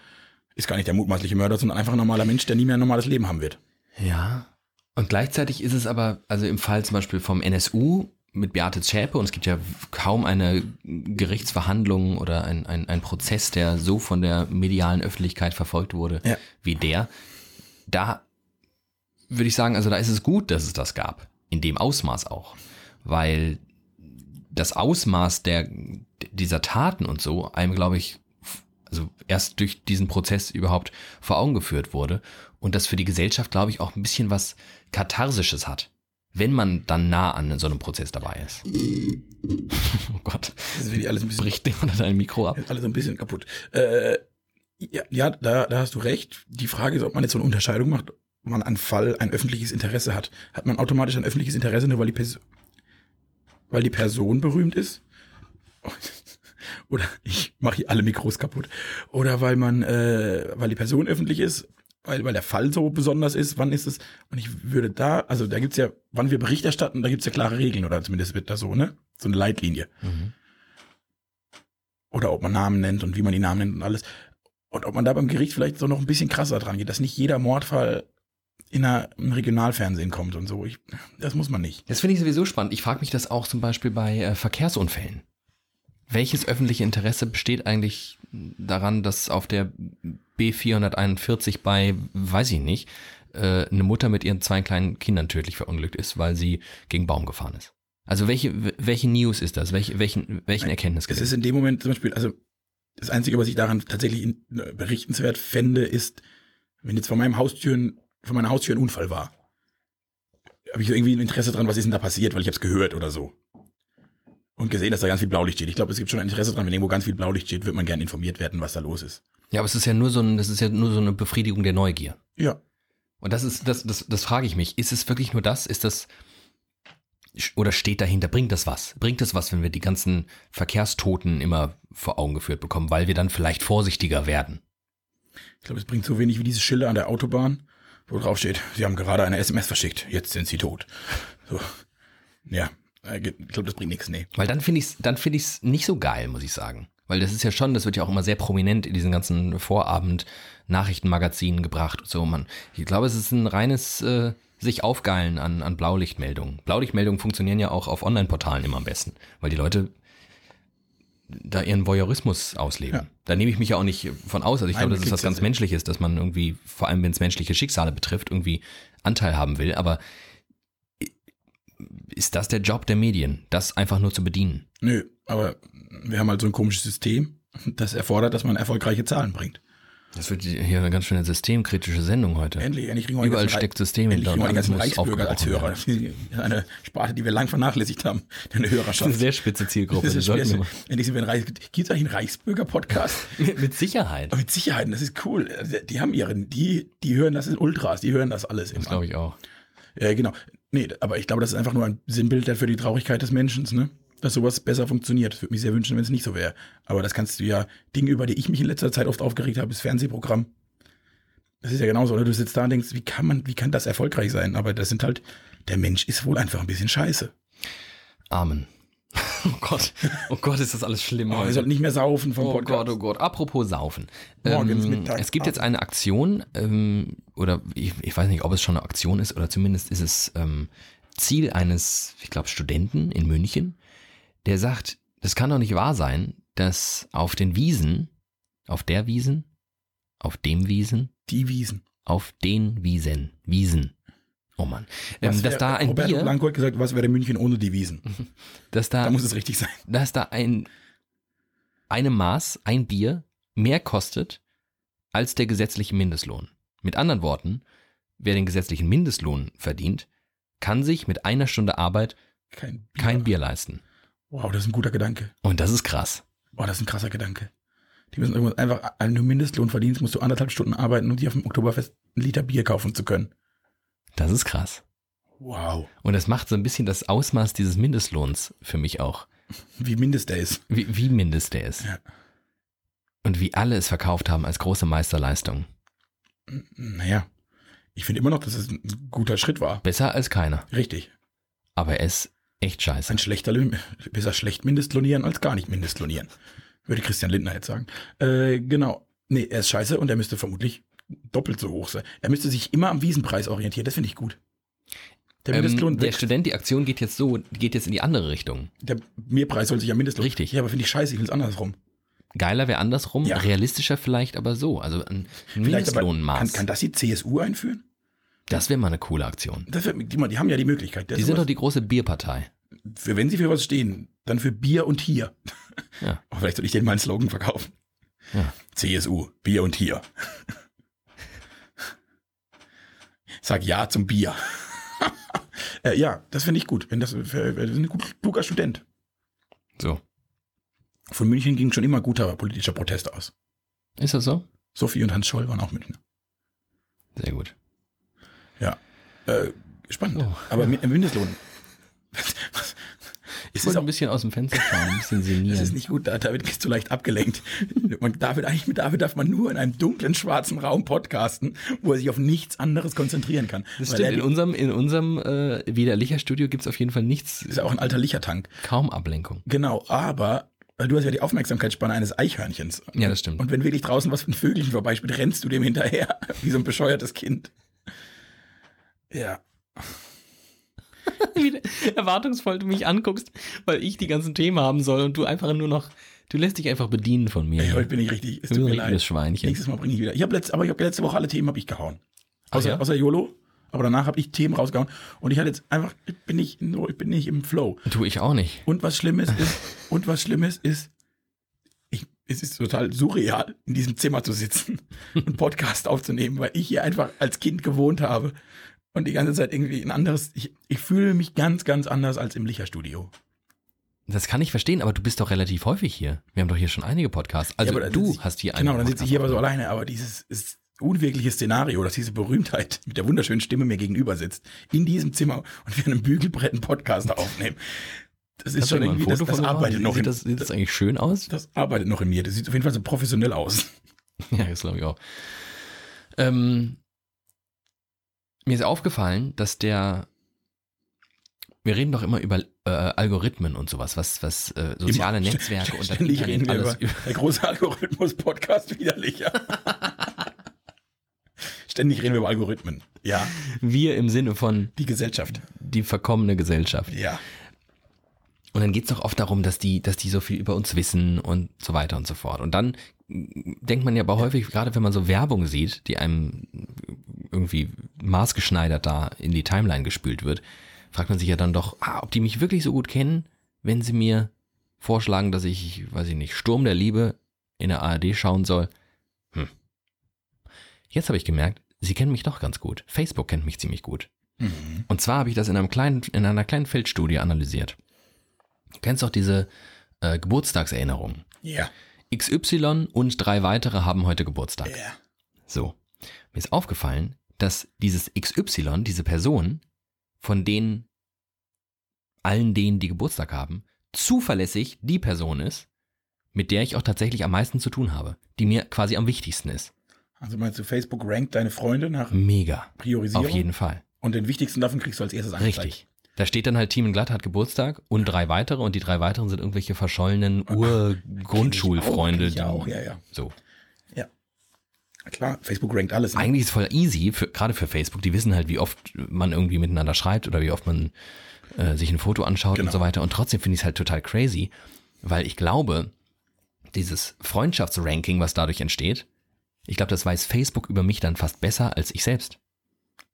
ist gar nicht der mutmaßliche Mörder, sondern einfach ein normaler Mensch, der nie mehr ein normales Leben haben wird. Ja. Und gleichzeitig ist es aber, also im Fall zum Beispiel vom NSU mit Beate Zschäpe, und es gibt ja kaum eine Gerichtsverhandlung oder ein, ein, ein Prozess, der so von der medialen Öffentlichkeit verfolgt wurde Ja. wie der. Da würde ich sagen, also da ist es gut, dass es das gab. In dem Ausmaß auch. Weil das Ausmaß der, dieser Taten und so einem, glaube ich, also erst durch diesen Prozess überhaupt vor Augen geführt wurde und das für die Gesellschaft, glaube ich, auch ein bisschen was Katharsisches hat, wenn man dann nah an so einem Prozess dabei ist. oh Gott, Das ist wirklich alles ein bisschen, bricht unter dein Mikro ab. alles ein bisschen kaputt. Äh, ja, ja da, da hast du recht. Die Frage ist, ob man jetzt so eine Unterscheidung macht, ob man einen Fall ein öffentliches Interesse hat. Hat man automatisch ein öffentliches Interesse, nur weil die, Pers weil die Person berühmt ist? Oder ich mache hier alle Mikros kaputt. Oder weil man, äh, weil die Person öffentlich ist, weil, weil der Fall so besonders ist, wann ist es? Und ich würde da, also da gibt's ja, wann wir Bericht erstatten, da gibt's ja klare Regeln, oder zumindest wird da so, ne? So eine Leitlinie. Mhm. Oder ob man Namen nennt und wie man die Namen nennt und alles. Und ob man da beim Gericht vielleicht so noch ein bisschen krasser dran geht, dass nicht jeder Mordfall in einer, im Regionalfernsehen kommt und so. Ich, das muss man nicht. Das finde ich sowieso spannend. Ich frage mich das auch zum Beispiel bei äh, Verkehrsunfällen. Welches öffentliche Interesse besteht eigentlich daran, dass auf der B441 bei, weiß ich nicht, äh, eine Mutter mit ihren zwei kleinen Kindern tödlich verunglückt ist, weil sie gegen Baum gefahren ist? Also welche, welche News ist das? Welche, welchen, welchen Erkenntnis Es ist in dem Moment zum Beispiel, also das Einzige, was ich daran tatsächlich äh, berichtenswert fände, ist, wenn jetzt vor meinem Haustür, vor meiner Haustür ein Unfall war. Habe ich irgendwie ein Interesse dran, was ist denn da passiert, weil ich habe es gehört oder so. Und gesehen, dass da ganz viel Blaulicht steht. Ich glaube, es gibt schon ein Interesse dran, wenn irgendwo ganz viel Blaulicht steht, wird man gerne informiert werden, was da los ist. Ja, aber es ist ja nur so ein, das ist ja nur so eine Befriedigung der Neugier. Ja. Und das ist, das, das, das frage ich mich. Ist es wirklich nur das? Ist das, oder steht dahinter, bringt das was? Bringt das was, wenn wir die ganzen Verkehrstoten immer vor Augen geführt bekommen, weil wir dann vielleicht vorsichtiger werden? Ich glaube, es bringt so wenig wie diese Schilder an der Autobahn, wo drauf steht, Sie haben gerade eine SMS verschickt, jetzt sind Sie tot. So. Ja, äh, ich glaube, das bringt nichts, nee. Weil dann finde ich es dann finde ich's nicht so geil, muss ich sagen. Weil das ist ja schon, das wird ja auch immer sehr prominent in diesen ganzen Vorabend-Nachrichtenmagazinen gebracht und so. Man, ich glaube, es ist ein reines äh, sich aufgeilen an, an Blaulichtmeldungen. Blaulichtmeldungen funktionieren ja auch auf Online-Portalen immer am besten, weil die Leute da ihren Voyeurismus ausleben. Ja. Da nehme ich mich ja auch nicht von aus. Also ich glaube, das ist was ganz. Menschliches, dass man irgendwie, vor allem wenn es menschliche Schicksale betrifft, irgendwie Anteil haben will. Aber ist das der Job der Medien, das einfach nur zu bedienen? Nö, aber wir haben halt so ein komisches System, das erfordert, dass man erfolgreiche Zahlen bringt. Das wird hier eine ganz schöne systemkritische Sendung heute. Endlich, endlich kriegen wir Überall steckt System hinter und ganzen alles muss Reichsbürger als Hörer. Das ist eine Sparte, die wir lang vernachlässigt haben, eine Das ist Hörerschaft. eine sehr spitze Zielgruppe. Das ist mal- Endlich sind wir ein Reichs Gibt es eigentlich einen Reichsbürger-Podcast? mit, mit Sicherheit. Mit Sicherheit, das ist cool. Die haben ihren, die, die hören das sind Ultras, die hören das alles Das immer. glaube ich auch. Ja, genau. Nee, aber ich glaube, das ist einfach nur ein Sinnbild für die Traurigkeit des Menschen, ne? Dass sowas besser funktioniert. Das würde mich sehr wünschen, wenn es nicht so wäre. Aber das kannst du ja, Dinge, über die ich mich in letzter Zeit oft aufgeregt habe, ist Fernsehprogramm. Das ist ja genauso, oder? Du sitzt da und denkst, wie kann man, wie kann das erfolgreich sein? Aber das sind halt, der Mensch ist wohl einfach ein bisschen scheiße. Amen. Oh Gott. Oh Gott, ist das alles schlimm. Oh, heute. sollten nicht mehr saufen vom Oh Podcast. Gott, oh Gott. Apropos Saufen. Morgens, ähm, mittags, es gibt jetzt eine Aktion, ähm, oder ich, ich weiß nicht, ob es schon eine Aktion ist, oder zumindest ist es ähm, Ziel eines, ich glaube, Studenten in München, der sagt, das kann doch nicht wahr sein, dass auf den Wiesen, auf der Wiesen, auf dem Wiesen, Die Wiesen. auf den Wiesen, Wiesen. Oh Mann. Ähm, dass wär- da ein Roberto Bier, Blanco hat gesagt, was wäre München ohne die Wiesen? dass da Da muss es richtig sein. dass da ein einem Maß, ein Bier mehr kostet als der gesetzliche Mindestlohn. Mit anderen Worten, wer den gesetzlichen Mindestlohn verdient, kann sich mit einer Stunde Arbeit Kein Bier. kein Bier leisten. Wow, das ist ein guter Gedanke. Und das ist krass. Boah, das ist ein krasser Gedanke. Die müssen irgendwas einfach, wenn du Mindestlohn verdienst, musst du anderthalb Stunden arbeiten, um dir auf dem Oktoberfest einen Liter Bier kaufen zu können. Das ist krass. Wow. Und das macht so ein bisschen das Ausmaß dieses Mindestlohns für mich auch. Wie Mindest der ist. Wie, wie mindest der ist. Ja. Und wie alle es verkauft haben als große Meisterleistung. Naja, ich finde immer noch, dass es ein guter Schritt war. Besser als keiner. Richtig. Aber er ist echt scheiße. Ein schlechter, Lohn- besser schlecht Mindestlonieren als gar nicht Mindestlonieren. Würde Christian Lindner jetzt sagen. Äh, genau. Nee, er ist scheiße und er müsste vermutlich doppelt so hoch sein. Er müsste sich immer am Wiesenpreis orientieren. Das finde ich gut. Der Mindestlohn, Ähm, der wächst. Student, die Aktion geht jetzt so, geht jetzt in die andere Richtung. der Mehrpreis soll sich am Mindestlohn. Richtig. Ja, aber finde ich scheiße, ich will es andersrum. Geiler wäre andersrum, Ja. realistischer vielleicht, aber so. Also ein Mindestlohnmaß. kann, kann das die CSU einführen? Das wäre mal eine coole Aktion. Das wär, die, die haben ja die Möglichkeit. Das Die sind doch die große Bierpartei. für, wenn sie für was stehen, dann für Bier und hier. Ja. Aber vielleicht soll ich denen mal einen Slogan verkaufen. Ja. CSU, Bier und hier. Sag ja zum Bier. äh, ja, das finde ich gut. Wenn das, für, für, das ist ein kluger Student. So. Von München ging schon immer guter politischer Protest aus. Ist das so? Sophie und Hans Scholl waren auch Münchner. Sehr gut. Äh, spannend. Oh, Aber mit einem Mindestlohn. Ich wollte auch ein bisschen aus dem Fenster schauen, ein bisschen Das ist sinnieren. nicht gut, da- David bist du leicht abgelenkt. Man, David, eigentlich mit David darf man nur in einem dunklen, schwarzen Raum podcasten, wo er sich auf nichts anderes konzentrieren kann. Das Weil stimmt, in unserem, in unserem äh, widerlicher Studio gibt es auf jeden Fall nichts, ist ja auch ein alter Lichertank. kaum Ablenkung. Genau, aber weil du hast ja die Aufmerksamkeitsspanne eines Eichhörnchens. Ja, das stimmt. Und wenn wirklich draußen was für ein Vögelchen vorbeispielt, rennst du dem hinterher, wie so ein bescheuertes Kind. Ja. Wie erwartungsvoll du mich anguckst, weil ich die ganzen Themen haben soll und du einfach nur noch, du lässt dich einfach bedienen von mir. Ey, heute bin ich richtig, es tut mir leid. Schweinchen. Nächstes Mal bringe ich wieder. Ich habe letzte, aber ich habe letzte Woche alle Themen habe ich gehauen. Ach Außer, ja? außer YOLO. Aber danach habe ich Themen rausgehauen. Und ich hatte jetzt einfach, ich bin nicht, nur, ich bin nicht im Flow. Tu ich auch nicht. Und was Schlimmes ist, und was Schlimmes ist, ich, es ist total surreal, in diesem Zimmer zu sitzen und Podcast aufzunehmen, weil ich hier einfach als Kind gewohnt habe und die ganze Zeit irgendwie ein anderes, ich, ich fühle mich ganz, ganz anders als im Licherstudio. Das kann ich verstehen, aber du bist doch relativ häufig hier. Wir haben doch hier schon einige Podcasts. Also Ja, du ich- hast hier einen Genau, dann sitze ich hier aber so alleine, aber dieses ist unwirkliche Szenario, dass diese Berühmtheit mit der wunderschönen Stimme mir gegenüber sitzt, in diesem Zimmer und wir einen Bügelbrett einen Podcast aufnehmen. Das ist Hast schon irgendwie, das, Foto das von arbeitet noch Sieht in, das, sieht das eigentlich schön aus? das arbeitet noch in mir. Das sieht auf jeden Fall so professionell aus. Ja, das glaube ich auch. Ähm, mir ist aufgefallen, dass der, wir reden doch immer über äh, Algorithmen und sowas, was, was äh, soziale Immer. Netzwerke und das Ständig reden alles über der große Algorithmus-Podcast widerlicher. Ständig reden wir über Algorithmen. Ja, wir im Sinne von die Gesellschaft. die verkommene Gesellschaft. Ja. Und dann geht's doch oft darum, dass die, dass die so viel über uns wissen und so weiter und so fort. Und dann mm, denkt man ja aber häufig, gerade wenn man so Werbung sieht, die einem irgendwie maßgeschneidert da in die Timeline gespült wird, fragt man sich ja dann doch, ah, ob die mich wirklich so gut kennen, wenn sie mir vorschlagen, dass ich, weiß ich nicht, Sturm der Liebe in der ARD schauen soll. Hm. Jetzt habe ich gemerkt, sie kennen mich doch ganz gut. Facebook kennt mich ziemlich gut. Mhm. Und zwar habe ich das in einem kleinen, in einer kleinen Feldstudie analysiert. Du kennst doch diese äh, Geburtstagserinnerungen. Ja. XY und drei weitere haben heute Geburtstag. Ja. So. Mir ist aufgefallen, dass dieses XY, diese Person, von denen, allen denen, die Geburtstag haben, zuverlässig die Person ist, mit der ich auch tatsächlich am meisten zu tun habe, die mir quasi am wichtigsten ist. Also meinst du, Facebook rankt deine Freunde nach Mega. Priorisierung? Auf jeden Fall. Und den wichtigsten davon kriegst du als erstes angezeigt. Richtig. Da steht dann halt Team Glatt hat Geburtstag und drei weitere und die drei weiteren sind irgendwelche verschollenen Ur-Grundschulfreunde. Kenn ich auch, die- ja, ja. So. Klar, Facebook rankt alles. Ne? Eigentlich ist es voll easy, für, gerade für Facebook. Die wissen halt, wie oft man irgendwie miteinander schreibt oder wie oft man äh, sich ein Foto anschaut und Genau. so weiter. Und trotzdem finde ich es halt total crazy, weil ich glaube, dieses Freundschaftsranking, was dadurch entsteht, ich glaube, das weiß Facebook über mich dann fast besser als ich selbst.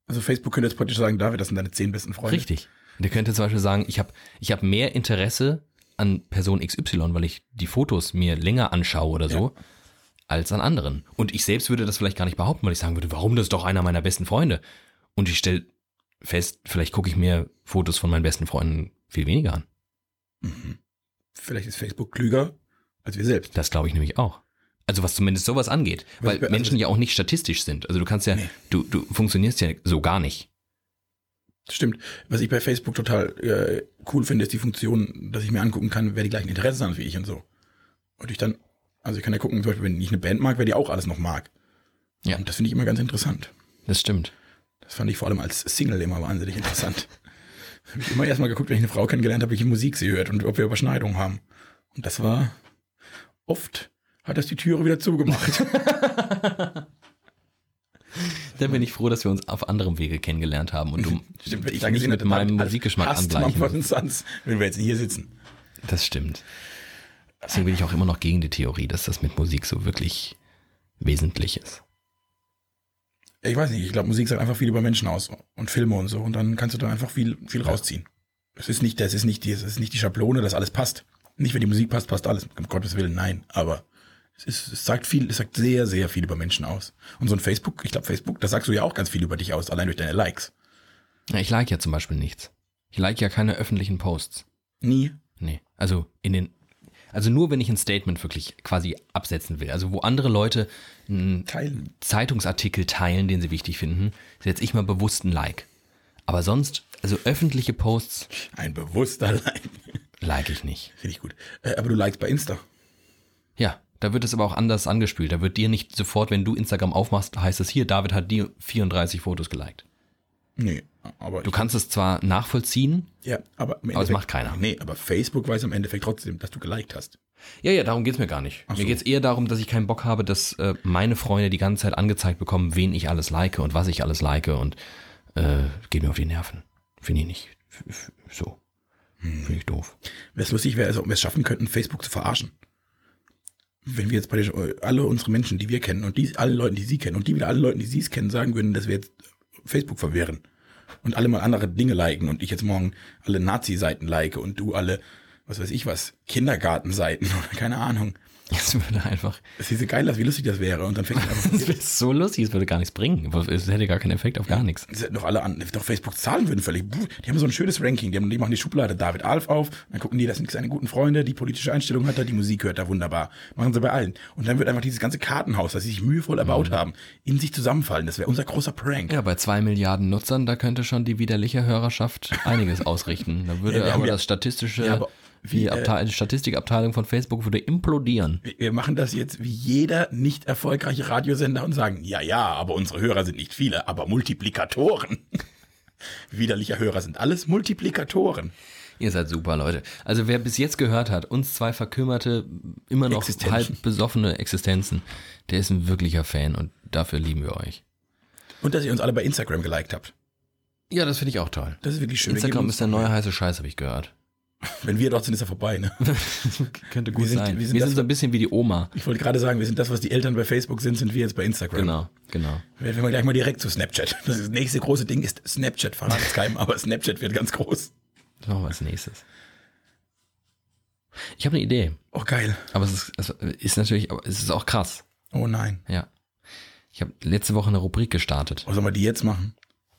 Also Facebook könnte jetzt praktisch sagen, David, das sind deine zehn besten Freunde. Richtig. Der könnte zum Beispiel sagen, ich habe ich hab mehr Interesse an Person XY, weil ich die Fotos mir länger anschaue oder so, als an anderen. Und ich selbst würde das vielleicht gar nicht behaupten, weil ich sagen würde, warum das ist doch einer meiner besten Freunde. Und ich stelle fest, vielleicht gucke ich mir Fotos von meinen besten Freunden viel weniger an. Mhm. Vielleicht ist Facebook klüger als wir selbst. Das glaube ich nämlich auch. Also was zumindest sowas angeht. Was- Weil also- Menschen ja auch nicht statistisch sind. Also du kannst ja, Nee. du, du funktionierst ja so gar nicht. Stimmt. Was ich bei Facebook total äh, cool finde, ist die Funktion, dass ich mir angucken kann, wer die gleichen Interessen hat wie ich und so. Und ich dann, also ich kann ja gucken, zum Beispiel, wenn ich eine Band mag, wer die auch alles noch mag. Ja. Und das finde ich immer ganz interessant. Das stimmt. Das fand ich vor allem als Single immer wahnsinnig interessant. habe ich immer erstmal geguckt, wenn ich eine Frau kennengelernt habe, welche Musik sie hört und ob wir Überschneidungen haben. Und das war oft hat das die Türe wieder zugemacht. Dann bin ich froh, dass wir uns auf anderem Wege kennengelernt haben und du Stimmt, da nicht mit meinem Musikgeschmack angleichen. Mumford musst. Sons, wenn wir jetzt hier sitzen. Das stimmt. Deswegen bin ich auch immer noch gegen die Theorie, dass das mit Musik so wirklich wesentlich ist. Ich weiß nicht, ich glaube, Musik sagt einfach viel über Menschen aus und Filme und so. Und dann kannst du da einfach viel, viel rausziehen. Das ist nicht, das ist nicht die, das ist nicht die Schablone, dass alles passt. Nicht, wenn die Musik passt, passt alles. Um Gottes Willen, nein. Aber es, es sagt viel, es sagt sehr, sehr viel über Menschen aus. Und so ein Facebook, ich glaube, Facebook, da sagst du ja auch ganz viel über dich aus, allein durch deine Likes. Ja, ich like ja zum Beispiel nichts. Ich like ja keine öffentlichen Posts. Nie. Nee. Also in den, also nur wenn ich ein Statement wirklich quasi absetzen will. Also wo andere Leute einen Teilen. Zeitungsartikel teilen, den sie wichtig finden, setze ich mal bewusst ein Like. Aber sonst, also öffentliche Posts Ein bewusster Like. like ich nicht. Finde ich gut. Äh, aber du likest bei Insta. Ja, da wird es aber auch anders angespült. Da wird dir nicht sofort, wenn du Instagram aufmachst, heißt es hier, David hat die 34 Fotos geliked. Nee, aber Du kannst es zwar nachvollziehen. ja, aber, Aber es macht keiner. Nee, aber Facebook weiß im Endeffekt trotzdem, dass du geliked hast. Ja, ja, darum geht's mir gar nicht. Ach Mir so. geht's eher darum, dass ich keinen Bock habe, dass äh, meine Freunde die ganze Zeit angezeigt bekommen, wen ich alles like und was ich alles like und äh, geht mir auf die Nerven. Finde ich nicht. F- So. Finde ich doof. Wäre es lustig, wäre es, ob wir es schaffen könnten, Facebook zu verarschen. Wenn wir jetzt praktisch alle unsere Menschen, die wir kennen und die, alle Leute, die sie kennen und die wieder alle Leute, die sie es kennen, sagen würden, dass wir jetzt Facebook verwehren und alle mal andere Dinge liken und ich jetzt morgen alle Nazi-Seiten like und du alle was weiß ich was, Kindergartenseiten oder keine Ahnung. Es würde einfach, Es so geil wie lustig das wäre. Und dann fängt es wäre so lustig, es würde gar nichts bringen. Es hätte gar keinen Effekt auf gar nichts. Das hätten doch alle an, doch Facebook-Zahlen würden völlig, die haben so ein schönes Ranking, die, haben, die machen die Schublade David Alf auf, dann gucken die, das sind seine guten Freunde, die politische Einstellung hat er, die Musik hört er wunderbar. Machen sie bei allen. Und dann wird einfach dieses ganze Kartenhaus, das sie sich mühevoll erbaut haben, in sich zusammenfallen. Das wäre unser großer Prank. Ja, bei zwei Milliarden Nutzern, da könnte schon die widerliche Hörerschaft einiges ausrichten. Da würde Ja, aber das statistische, Ja, aber wie, die äh, Abteil Statistikabteilung von Facebook würde implodieren. Wir- machen das jetzt wie jeder nicht erfolgreiche Radiosender und sagen, ja, ja, aber unsere Hörer sind nicht viele, aber Multiplikatoren. Widerlicher Hörer sind alles Multiplikatoren. Ihr seid super, Leute. Also wer bis jetzt gehört hat, uns zwei verkümmerte, immer noch halb besoffene Existenzen, der ist ein wirklicher Fan und dafür lieben wir euch. Und dass ihr uns alle bei Instagram geliked habt. Ja, das finde ich auch toll. Das ist wirklich schön. Instagram ist der neue heiße Scheiß, habe ich gehört. Wenn wir dort sind, ist er vorbei. Ne? Könnte gut sind- sein. wir Wir sind sind, das- so ein bisschen wie die Oma. Ich wollte gerade sagen, wir sind das, was die Eltern bei Facebook sind, sind wir jetzt bei Instagram. Genau, genau. Werden wir gleich mal direkt zu Snapchat. Das nächste große Ding ist Snapchat. Verrat es keinem, aber Snapchat wird ganz groß. Das machen wir als nächstes. Ich habe eine Idee, Oh, geil. aber es ist, es ist natürlich, aber es ist auch krass. Oh nein. Ja. Ich habe letzte Woche eine Rubrik gestartet. Was sollen wir die jetzt machen?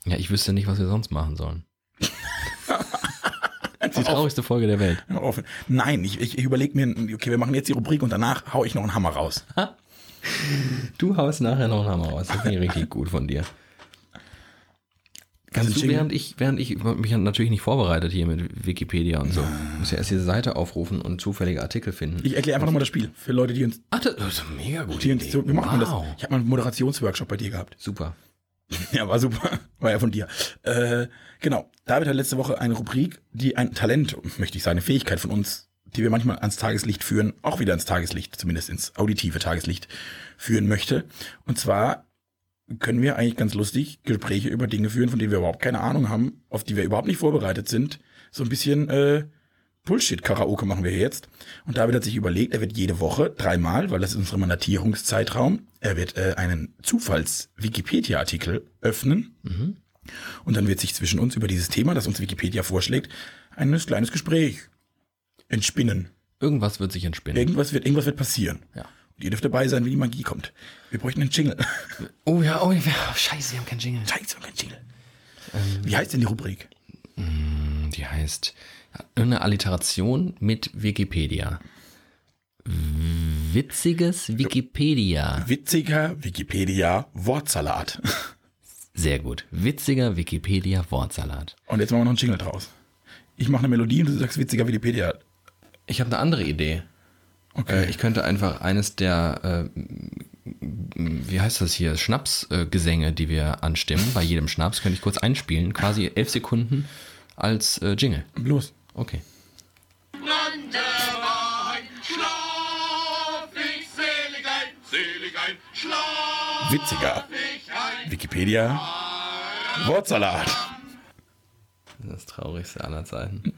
Ja, ich wüsste nicht, was wir sonst machen sollen. Die traurigste Folge der Welt. Auf. Nein, ich, ich, ich überlege mir, okay, wir machen jetzt die Rubrik und danach hau ich noch einen Hammer raus. Du haust nachher noch einen Hammer raus. Das finde ich richtig gut von dir. Kannst Kannst du während ich, während ich, mich natürlich nicht vorbereitet hier mit Wikipedia und so. Muss ja erst diese Seite aufrufen und zufällige Artikel finden. Ich erkläre einfach nochmal das Spiel für Leute, die uns, Ach, das ist mega gut. die uns so, wir machen das. wow. Ich habe mal einen Moderationsworkshop bei dir gehabt. Super. Ja, war super. War ja von dir. Äh, genau. David hat letzte Woche eine Rubrik, die ein Talent, möchte ich sagen, eine Fähigkeit von uns, die wir manchmal ans Tageslicht führen, auch wieder ans Tageslicht, zumindest ins auditive Tageslicht führen möchte. Und zwar können wir eigentlich ganz lustig Gespräche über Dinge führen, von denen wir überhaupt keine Ahnung haben, auf die wir überhaupt nicht vorbereitet sind. So ein bisschen äh, Bullshit-Karaoke machen wir jetzt. Und David hat sich überlegt, er wird jede Woche dreimal, weil das ist unser Mandatierungszeitraum, er wird äh, einen Zufalls-Wikipedia-Artikel öffnen. Und dann wird sich zwischen uns über dieses Thema, das uns Wikipedia vorschlägt, ein kleines Gespräch entspinnen. Irgendwas wird sich entspinnen. Irgendwas wird, irgendwas wird passieren. Ja. Und ihr dürft dabei sein, wenn die Magie kommt. Wir bräuchten einen Jingle. Oh ja, oh ja, scheiße, wir haben keinen Jingle. Scheiße, kein Jingle. Wie heißt denn die Rubrik? Die heißt eine Alliteration mit Wikipedia. Witziges Wikipedia. Witziger Wikipedia Wortsalat. Sehr gut. Witziger Wikipedia Wortsalat. Und jetzt machen wir noch einen Jingle draus. Ich mache eine Melodie und du sagst witziger Wikipedia. Ich habe eine andere Idee. Okay. Äh, ich könnte einfach eines der, äh, wie heißt das hier, Schnapsgesänge, die wir anstimmen, bei jedem Schnaps, könnte ich kurz einspielen, quasi elf Sekunden als äh, Jingle. Los. Okay. Witziger. Wikipedia Wortsalat. Das traurigste aller Zeiten.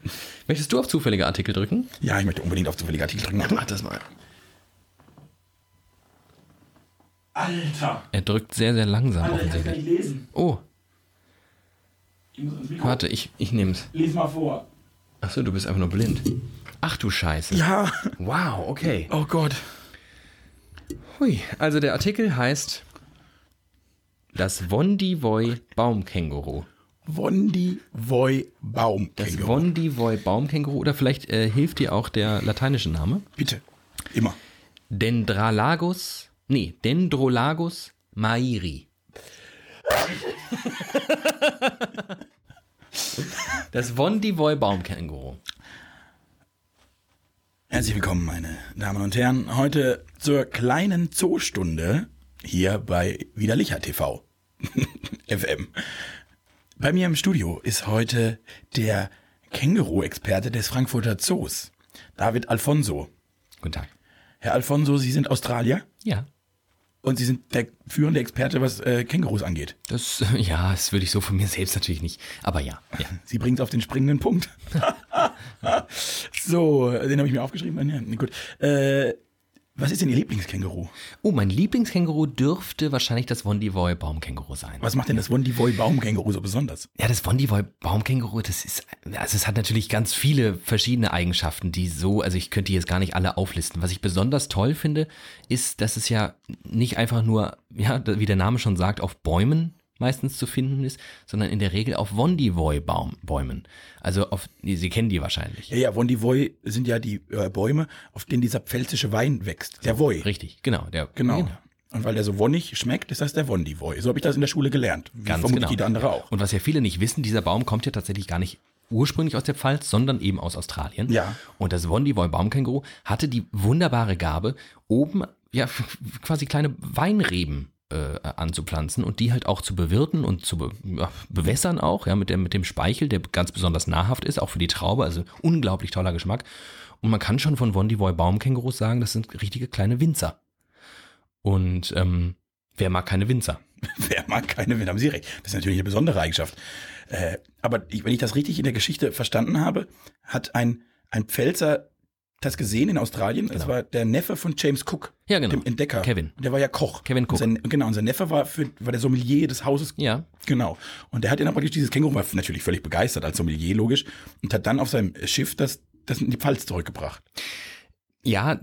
Möchtest du auf zufällige Artikel drücken? Ja, ich möchte unbedingt auf zufällige Artikel drücken. Mach das mal. Alter. Er drückt sehr, sehr langsam offensichtlich. lesen. Oh, Ich muss ans Mikro. warte, ich, ich nehm's. Lies mal vor. Achso, du bist einfach nur blind. Ach du Scheiße. Ja. Wow, okay. Oh Gott. Hui, also der Artikel heißt Das Wondivoy Baumkänguru. Wondi Voi Baum. Das Wondivoy Baumkänguru oder vielleicht äh, hilft dir auch der lateinische Name. Bitte. Immer. Dendralagus, nee, Dendrolagus mairi. Das Wondivoy Baumkänguru. Herzlich willkommen, meine Damen und Herren, heute zur kleinen Zoostunde hier bei Widerlicher TV FM. Bei mir im Studio ist heute der Känguru-Experte des Frankfurter Zoos, David Alfonso. Guten Tag. Herr Alfonso, Sie sind Australier Ja. und Sie sind der führende Experte, was äh, Kängurus angeht. Das, ja, das würde ich so von mir selbst natürlich nicht. Aber ja, ja. Sie bringt es auf den springenden Punkt. so, den habe ich mir aufgeschrieben. Ja, gut. Äh, Was ist denn Ihr Lieblingskänguru? Oh, mein Lieblingskänguru dürfte wahrscheinlich das Wondivoy Baumkänguru sein. Was macht denn das Wondivoy Baumkänguru so besonders? Ja, das Wondivoy Baumkänguru, das ist, also es hat natürlich ganz viele verschiedene Eigenschaften, die so, also ich könnte jetzt gar nicht alle auflisten. Was ich besonders toll finde, ist, dass es ja nicht einfach nur, ja, wie der Name schon sagt, auf Bäumen meistens zu finden ist, sondern in der Regel auf Wondivoy-Bäumen. Also auf, Sie kennen die wahrscheinlich. Ja, ja, Wondivoy sind ja die äh, Bäume, auf denen dieser pfälzische Wein wächst. Der Voi. Richtig, genau. Der, Genau. Und weil der so wonnig schmeckt, ist das der Wondivoy. So habe ich das in der Schule gelernt. Wie Ganz vermutlich genau. jeder andere auch. Und was ja viele nicht wissen, dieser Baum kommt ja tatsächlich gar nicht ursprünglich aus der Pfalz, sondern eben aus Australien. Ja. Und das Wondivoy Baumkänguru hatte die wunderbare Gabe, oben ja quasi kleine Weinreben äh, anzupflanzen und die halt auch zu bewirten und zu be ja, bewässern auch, ja, mit, der, mit dem Speichel, der ganz besonders nahrhaft ist, auch für die Traube, also unglaublich toller Geschmack. Und man kann schon von Wondivoy Baumkängurus sagen, das sind richtige kleine Winzer. Und ähm, wer mag keine Winzer? Wer mag keine, wenn haben Sie recht. Das ist natürlich eine besondere Eigenschaft. Äh, aber ich, wenn ich das richtig in der Geschichte verstanden habe, hat ein, ein Pfälzer das gesehen in Australien. Das Genau. war der Neffe von James Cook, Ja, genau. dem Entdecker. Kevin. Der war ja Koch. Kevin Cook. Und sein, genau, und sein Neffe war, für, war der Sommelier des Hauses. Ja, Genau. Und der hat dann praktisch dieses Känguru, war natürlich völlig begeistert als Sommelier, logisch, und hat dann auf seinem Schiff das, das in die Pfalz zurückgebracht. Ja,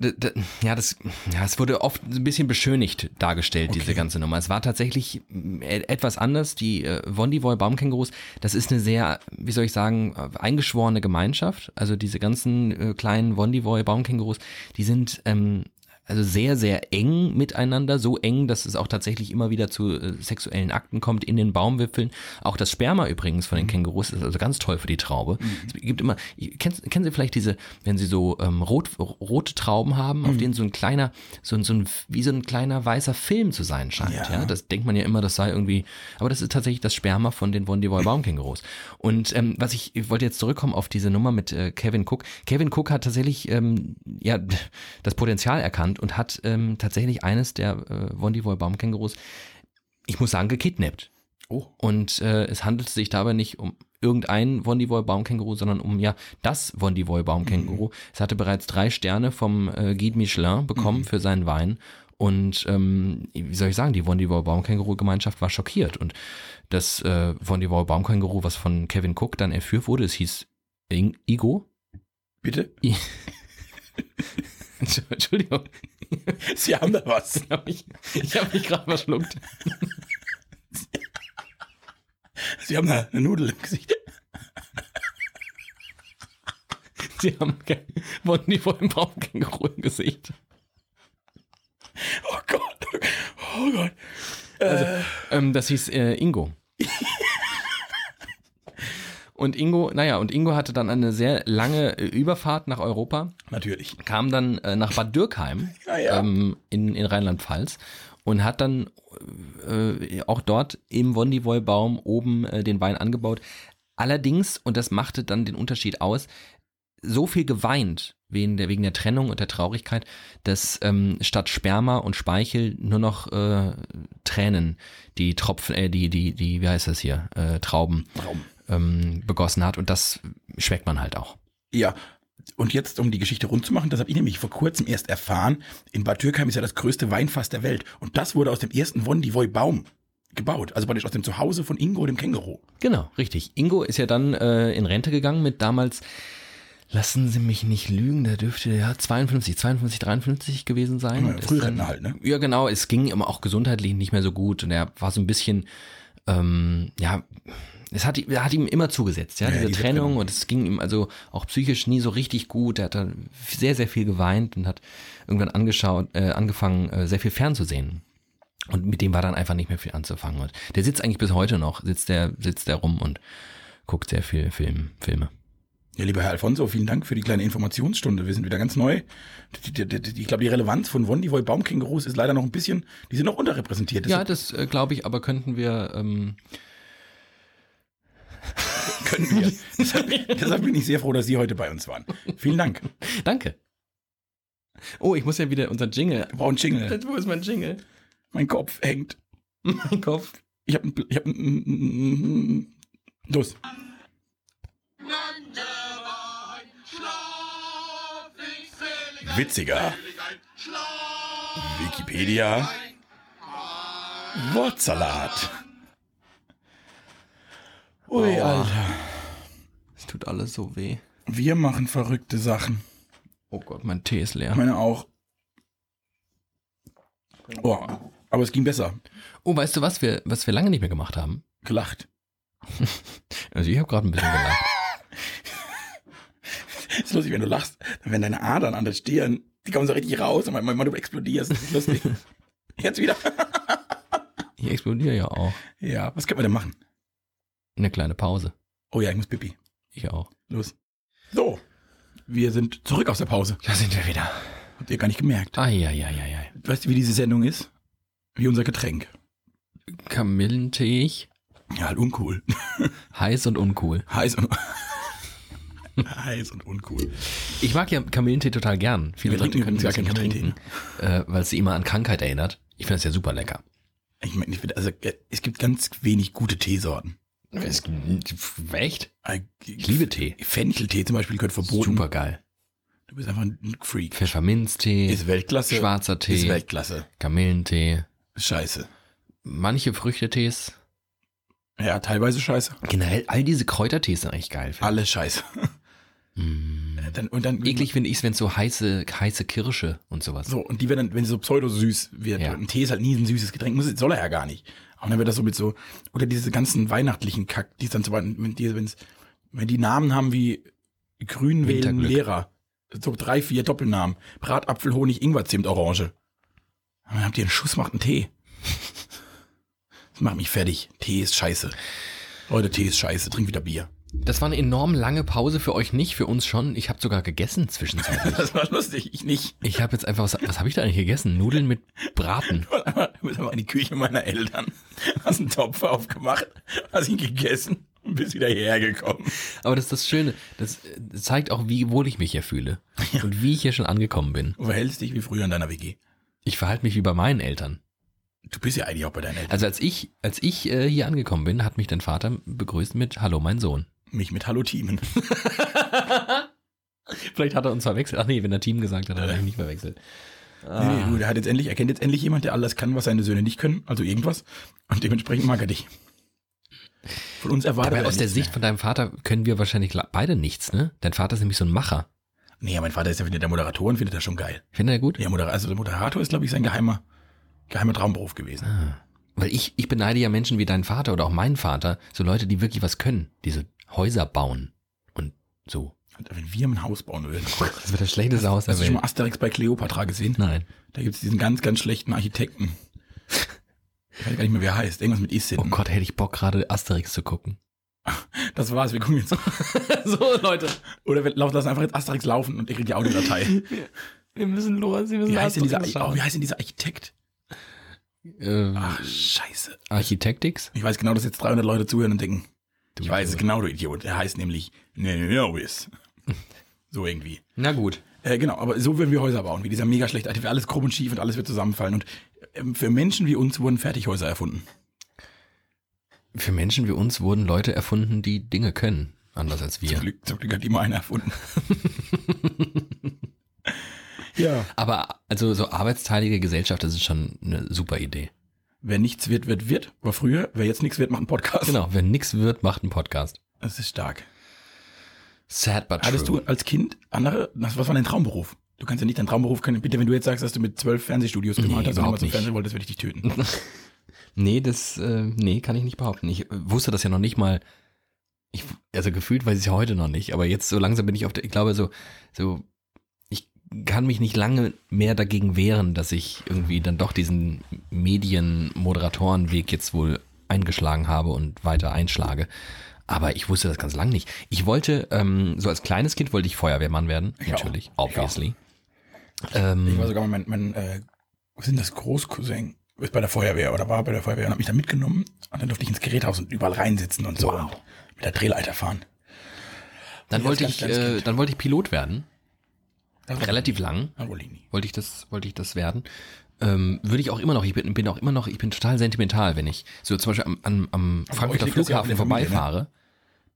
ja, das, ja, es wurde oft ein bisschen beschönigt dargestellt, diese ganze Nummer. Es war tatsächlich e- etwas anders. Die äh, Wondivoy Baumkängurus, das ist eine sehr, wie soll ich sagen, äh, eingeschworene Gemeinschaft. Also diese ganzen äh, kleinen Wondivoy Baumkängurus, die sind ähm, also sehr, sehr eng miteinander, so eng, dass es auch tatsächlich immer wieder zu äh, sexuellen Akten kommt in den Baumwipfeln. Auch das Sperma übrigens von den Kängurus ist also ganz toll für die Traube. Es gibt immer, kennen, kennen Sie vielleicht diese, wenn Sie so ähm, rot, rote Trauben haben, auf denen so ein kleiner, so ein, so ein, wie so ein kleiner weißer Film zu sein scheint. Ja. Ja. das denkt man ja immer, das sei irgendwie, aber das ist tatsächlich das Sperma von den Wondivoy Baumkängurus. Und ähm, was ich, ich wollte jetzt zurückkommen auf diese Nummer mit äh, Kevin Cook. Kevin Cook hat tatsächlich ähm, ja das Potenzial erkannt und hat ähm, tatsächlich eines der äh, Wondivoy Baumkängurus, ich muss sagen, gekidnappt. Oh. Und äh, es handelt sich dabei nicht um irgendein Wondivoy Baumkänguru, sondern um ja das Wondivoy Baumkänguru. Es hatte bereits drei Sterne vom äh, Guide Michelin bekommen für seinen Wein. Und ähm, wie soll ich sagen, die Wondivoy Baumkänguru Gemeinschaft war schockiert. Und das äh, Wondivoy Baumkänguru, was von Kevin Cook dann erführt wurde, es hieß Ing Igo. Bitte? I Entschuldigung, Sie haben da was. hab ich, habe mich gerade verschluckt. Sie haben da eine Nudel im Gesicht. Sie haben kein Wondivoy Baumkänguru im Gesicht. Oh Gott. Oh Gott. Ähm, das hieß äh, Ingo. und Ingo, naja, und Ingo hatte dann eine sehr lange äh, Überfahrt nach Europa, Natürlich. kam dann äh, nach Bad Dürkheim Ja, ja. Ähm, in, in Rheinland-Pfalz und hat dann äh, auch dort im Wondivoy-Baum oben äh, den Wein angebaut. Allerdings, und das machte dann den Unterschied aus, so viel geweint wegen der, wegen der Trennung und der Traurigkeit, dass ähm, statt Sperma und Speichel nur noch äh, Tränen die Tropfen, äh, die, die, die, wie heißt das hier, äh, Trauben Traum. Ähm, begossen hat. Und das schmeckt man halt auch. Ja. Und jetzt, um die Geschichte rund zu machen, das habe ich nämlich vor kurzem erst erfahren. In Bad Dürkheim ist ja das größte Weinfass der Welt. Und das wurde aus dem ersten Wondivoy Baum gebaut. Also praktisch aus dem Zuhause von Ingo, dem Känguru. Genau, richtig. Ingo ist ja dann äh, in Rente gegangen mit damals, lassen Sie mich nicht lügen, der dürfte ja 52, 52, 53 gewesen sein. Ja, ist Frührentner halt, ne? Ja, genau. Es ging ihm auch gesundheitlich nicht mehr so gut und er war so ein bisschen, ähm, ja, es hat, hat ihm immer zugesetzt, ja, Ja, diese diese Trennung und es ging ihm also auch psychisch nie so richtig gut. Er hat dann sehr, sehr viel geweint und hat irgendwann angeschaut, äh, angefangen, äh, sehr viel fernzusehen. Und mit dem war dann einfach nicht mehr viel anzufangen. Und der sitzt eigentlich bis heute noch, sitzt der, sitzt der rum und guckt sehr viel Film, Filme. Ja, lieber Herr Alfonso, vielen Dank für die kleine Informationsstunde. Wir sind wieder ganz neu. Die, die, die, die, ich glaube, die Relevanz von Wondivoy Baumkängurus ist leider noch ein bisschen, die sind noch unterrepräsentiert. Ja, Deshalb das äh, glaube ich, aber könnten wir, ähm, können wir. deshalb, deshalb bin ich sehr froh, dass Sie heute bei uns waren. Vielen Dank. danke. Oh, ich muss ja wieder unser Jingle. Wir brauchen Jingle. Wo ist mein Jingle? Mein Kopf hängt. Mein Kopf. Ich habe ich hab, ein- los. Schlaf ich selig ein, Witziger. Wikipedia. Wortsalat. Ui. Alter. Es tut alles so weh. Wir machen verrückte Sachen. Oh Gott, mein Tee ist leer. Meine auch. Oh, aber es ging besser. Oh, weißt du, was wir, was wir lange nicht mehr gemacht haben? Gelacht. Also ich habe gerade ein bisschen gelacht. ist lustig, wenn du lachst, dann werden deine Adern an der Stirn, die kommen so richtig raus und manchmal du explodierst. Das ist lustig. Jetzt wieder. Ich explodiere ja auch. ja, was können wir denn machen? Eine kleine Pause. Oh ja, ich muss pipi. Ich auch. Los. So. Wir sind zurück aus der Pause. Da sind wir wieder. Habt ihr gar nicht gemerkt. Eieieiei. Weißt du, wie diese Sendung ist? Wie unser Getränk. Kamillenteig, Ja, halt uncool. heiß und uncool. Heiß und, heiß und uncool. Ich mag ja Kamillentee total gern. Viele Wir Leute trinken können gar nicht keinen trinken, äh, weil es sie immer an Krankheit erinnert. Ich finde das ja super lecker. Ich meine, also, äh, es gibt ganz wenig gute Teesorten. Es, echt? Ich liebe Tee. Fencheltee zum Beispiel gehört verboten. Super geil. Du bist einfach ein Freak. Pfefferminztee, Ist Weltklasse. schwarzer Tee, Ist Weltklasse. Kamillentee, Scheiße. manche Früchtetees. Ja, teilweise scheiße. Generell, all diese Kräutertees sind eigentlich geil. Alles scheiße. Mm. Dann, und dann, Eklig finde ich es, wenn es so heiße, heiße Kirsche und sowas. So, und die werden dann, wenn sie so pseudo-süß wird, Ja. ein Tee ist halt nie ein süßes Getränk, muss, soll er ja gar nicht. Und dann wird das so mit so, oder diese ganzen weihnachtlichen Kack, die dann so, wenn die, wenn's, wenn die Namen haben wie Grünwählen Winterglück. Lehrer, so drei, vier Doppelnamen, Bratapfel, Honig, Ingwer, Zimt, Orange. Und dann habt ihr einen Schuss, macht einen Tee. Das macht mich fertig. Tee ist scheiße. Leute, Tee ist scheiße, trink wieder Bier. Das war eine enorm lange Pause für euch nicht, für uns schon. Ich habe sogar gegessen zwischenzeitlich. Das war lustig, ich nicht. Ich habe jetzt einfach, was, was habe ich da eigentlich gegessen? Nudeln mit Braten. Du bist aber in die Küche meiner Eltern, hast einen Topf aufgemacht, hast ihn gegessen und bist wieder hierher gekommen. Aber das ist das Schöne. Das äh, zeigt auch, wie wohl ich mich hier fühle. Und wie ich hier schon angekommen bin. Du verhältst dich wie früher in deiner WG. Ich verhalte mich wie bei meinen Eltern. Du bist ja eigentlich auch bei deinen Eltern. Also als ich, als ich äh, hier angekommen bin, hat mich dein Vater begrüßt mit Hallo, mein Sohn. Mich mit Hallo Teamen. Vielleicht hat er uns verwechselt. Ach nee, wenn er Team gesagt hat, hat er mich nicht verwechselt. Nee, nee, du, der hat jetzt endlich, er kennt jetzt endlich jemand, der alles kann, was seine Söhne nicht können, also irgendwas. Und dementsprechend mag er dich. Von uns erwartet Aber er aus der Sicht von deinem Vater können wir wahrscheinlich beide nichts, ne? Dein Vater ist nämlich so ein Macher. mehr. Nee, mein Vater ist ja wieder der Moderator und findet das schon geil. Findet er gut? Ja, Moderator, also der Moderator ist, glaube ich, sein geheimer, geheimer Traumberuf gewesen. Weil ich, ich beneide ja Menschen wie dein Vater oder auch mein Vater, so Leute, die wirklich was können, diese Häuser bauen und so. Wenn wir ein Haus bauen würden. Das wird das schlechteste Haus der Hast du schon mal. Asterix bei Cleopatra gesehen? Nein. Da gibt es diesen ganz, ganz schlechten Architekten. Ich weiß gar nicht mehr, wie er heißt. Irgendwas mit Isin. Oh Gott, hätte ich Bock, gerade Asterix zu gucken. Das war's, wir gucken jetzt. so, Leute. Oder wir laufen- lassen einfach jetzt Asterix laufen und ihr kriegt die Audiodatei. Wir müssen los, wir müssen Wie heißt denn dieser, oh, wie heißt denn dieser Architekt? Äh, Ach, scheiße. Architektix? Ich weiß genau, dass jetzt 300 Leute zuhören und denken, Du ich weiß es genau, du Idiot. Er heißt nämlich Nervis. So irgendwie. Na gut. Äh, genau, aber so würden wir Häuser bauen, wie dieser mega schlechte Architekt. Alles krumm und schief und alles wird zusammenfallen. Und ähm, für Menschen wie uns wurden Fertighäuser erfunden. Für Menschen wie uns wurden Leute erfunden, die Dinge können. Anders als Zum wir. Glück, zum Glück hat immer einer erfunden. ja. Aber also so arbeitsteilige Gesellschaft, das ist schon eine super Idee. Wer nichts wird, wird, wird. War früher. Wer jetzt nichts wird, macht einen Podcast. Genau, wenn nix wird, macht einen Podcast. Das ist stark. Sad but Hattest true. du als Kind andere, was war dein Traumberuf? Du kannst ja nicht deinen Traumberuf können. Bitte, wenn du jetzt sagst, dass du mit zwölf Fernsehstudios Nee, gemacht hast und immer zum. Fernsehen wolltest, werde ich dich töten. Nee, das, äh, nee, kann ich nicht behaupten. Ich äh, wusste das ja noch nicht mal. Ich, also gefühlt weiß ich es ja heute noch nicht, aber jetzt so langsam bin ich auf der, ich glaube so, so, kann mich nicht lange mehr dagegen wehren, dass ich irgendwie dann doch diesen Medienmoderatorenweg jetzt wohl eingeschlagen habe und weiter einschlage. Aber ich wusste das ganz lang nicht. Ich wollte, ähm, so als kleines Kind wollte ich Feuerwehrmann werden, Ich natürlich, Ich auch. obviously. Ähm, Ich war sogar mein, mein äh, was sind das, Großcousin, ist bei der Feuerwehr oder war bei der Feuerwehr und hat mich da mitgenommen und dann durfte ich ins Geräthaus und überall reinsitzen und so Wow. und mit der Drehleiter fahren. dann wollte ganz ich, äh, Kind. dann wollte ich Pilot werden. Relativ lang. Wollte ich das, wollte ich das werden. Ähm, würde ich auch immer noch, ich bin, bin auch immer noch, ich bin total sentimental, wenn ich so zum Beispiel am, am, am Frankfurter ja in Flughafen Familie, ne? vorbeifahre.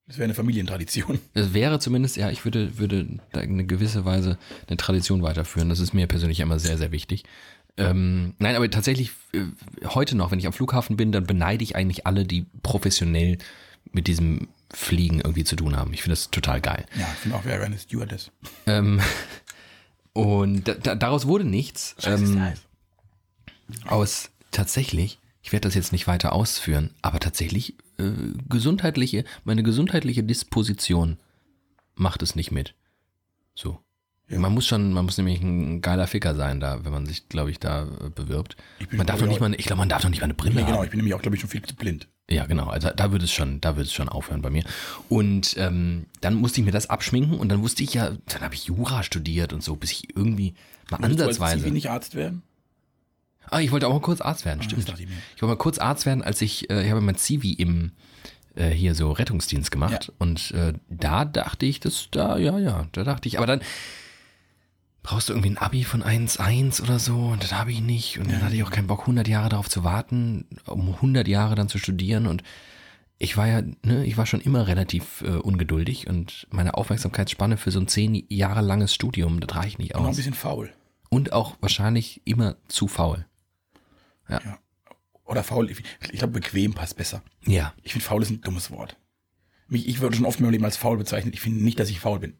Das wäre eine Familientradition. Das wäre zumindest, ja, ich würde, würde da eine gewisse Weise eine Tradition weiterführen. Das ist mir persönlich immer sehr, sehr wichtig. Ähm, nein, aber tatsächlich äh, heute noch, wenn ich am Flughafen bin, dann beneide ich eigentlich alle, die professionell mit diesem Fliegen irgendwie zu tun haben. Ich finde das total geil. Ja, ich finde auch, wäre eine Stewardess. Ähm, und da, da, daraus wurde nichts. Ähm, aus tatsächlich, ich werde das jetzt nicht weiter ausführen, aber tatsächlich äh, gesundheitliche, meine gesundheitliche Disposition macht es nicht mit. So. Ja. Man muss schon, man muss nämlich ein geiler Ficker sein, da, wenn man sich, glaube ich, da äh, bewirbt. Ich Man darf doch ich, nicht mal, ich glaube, man darf doch nicht mal eine Brille Nee, genau, haben. ich bin nämlich auch, glaube ich, schon viel zu blind. Ja, genau. Also da würde es schon, da würde es schon aufhören bei mir. Und ähm, dann musste ich mir das abschminken und dann wusste ich ja, dann habe ich Jura studiert und so, bis ich irgendwie mal als ansatzweise. Zivi nicht Arzt werden? Ah, ich wollte auch mal kurz Arzt werden, stimmt. das dachte ich. Ich wollte mal kurz Arzt werden, als ich, äh, ich habe mein Zivi im äh, hier so Rettungsdienst gemacht Ja. und äh, da dachte ich, das da, ja, ja, da dachte ich, aber dann brauchst du irgendwie ein Abi von 1,1 oder so und das habe ich nicht und dann hatte ich auch keinen Bock, 100 Jahre darauf zu warten, um 100 Jahre dann zu studieren und ich war ja, ne, ich war schon immer relativ äh, ungeduldig und meine Aufmerksamkeitsspanne für so ein zehn Jahre langes Studium, das reicht nicht Und noch ein aus. bisschen faul. Und auch wahrscheinlich immer zu faul. Oder faul, ich, ich glaube, bequem passt besser. Ja, Ich finde, faul ist ein dummes Wort. Mich, ich würde schon oft in meinem Leben als faul bezeichnet. Ich finde nicht, dass ich faul bin.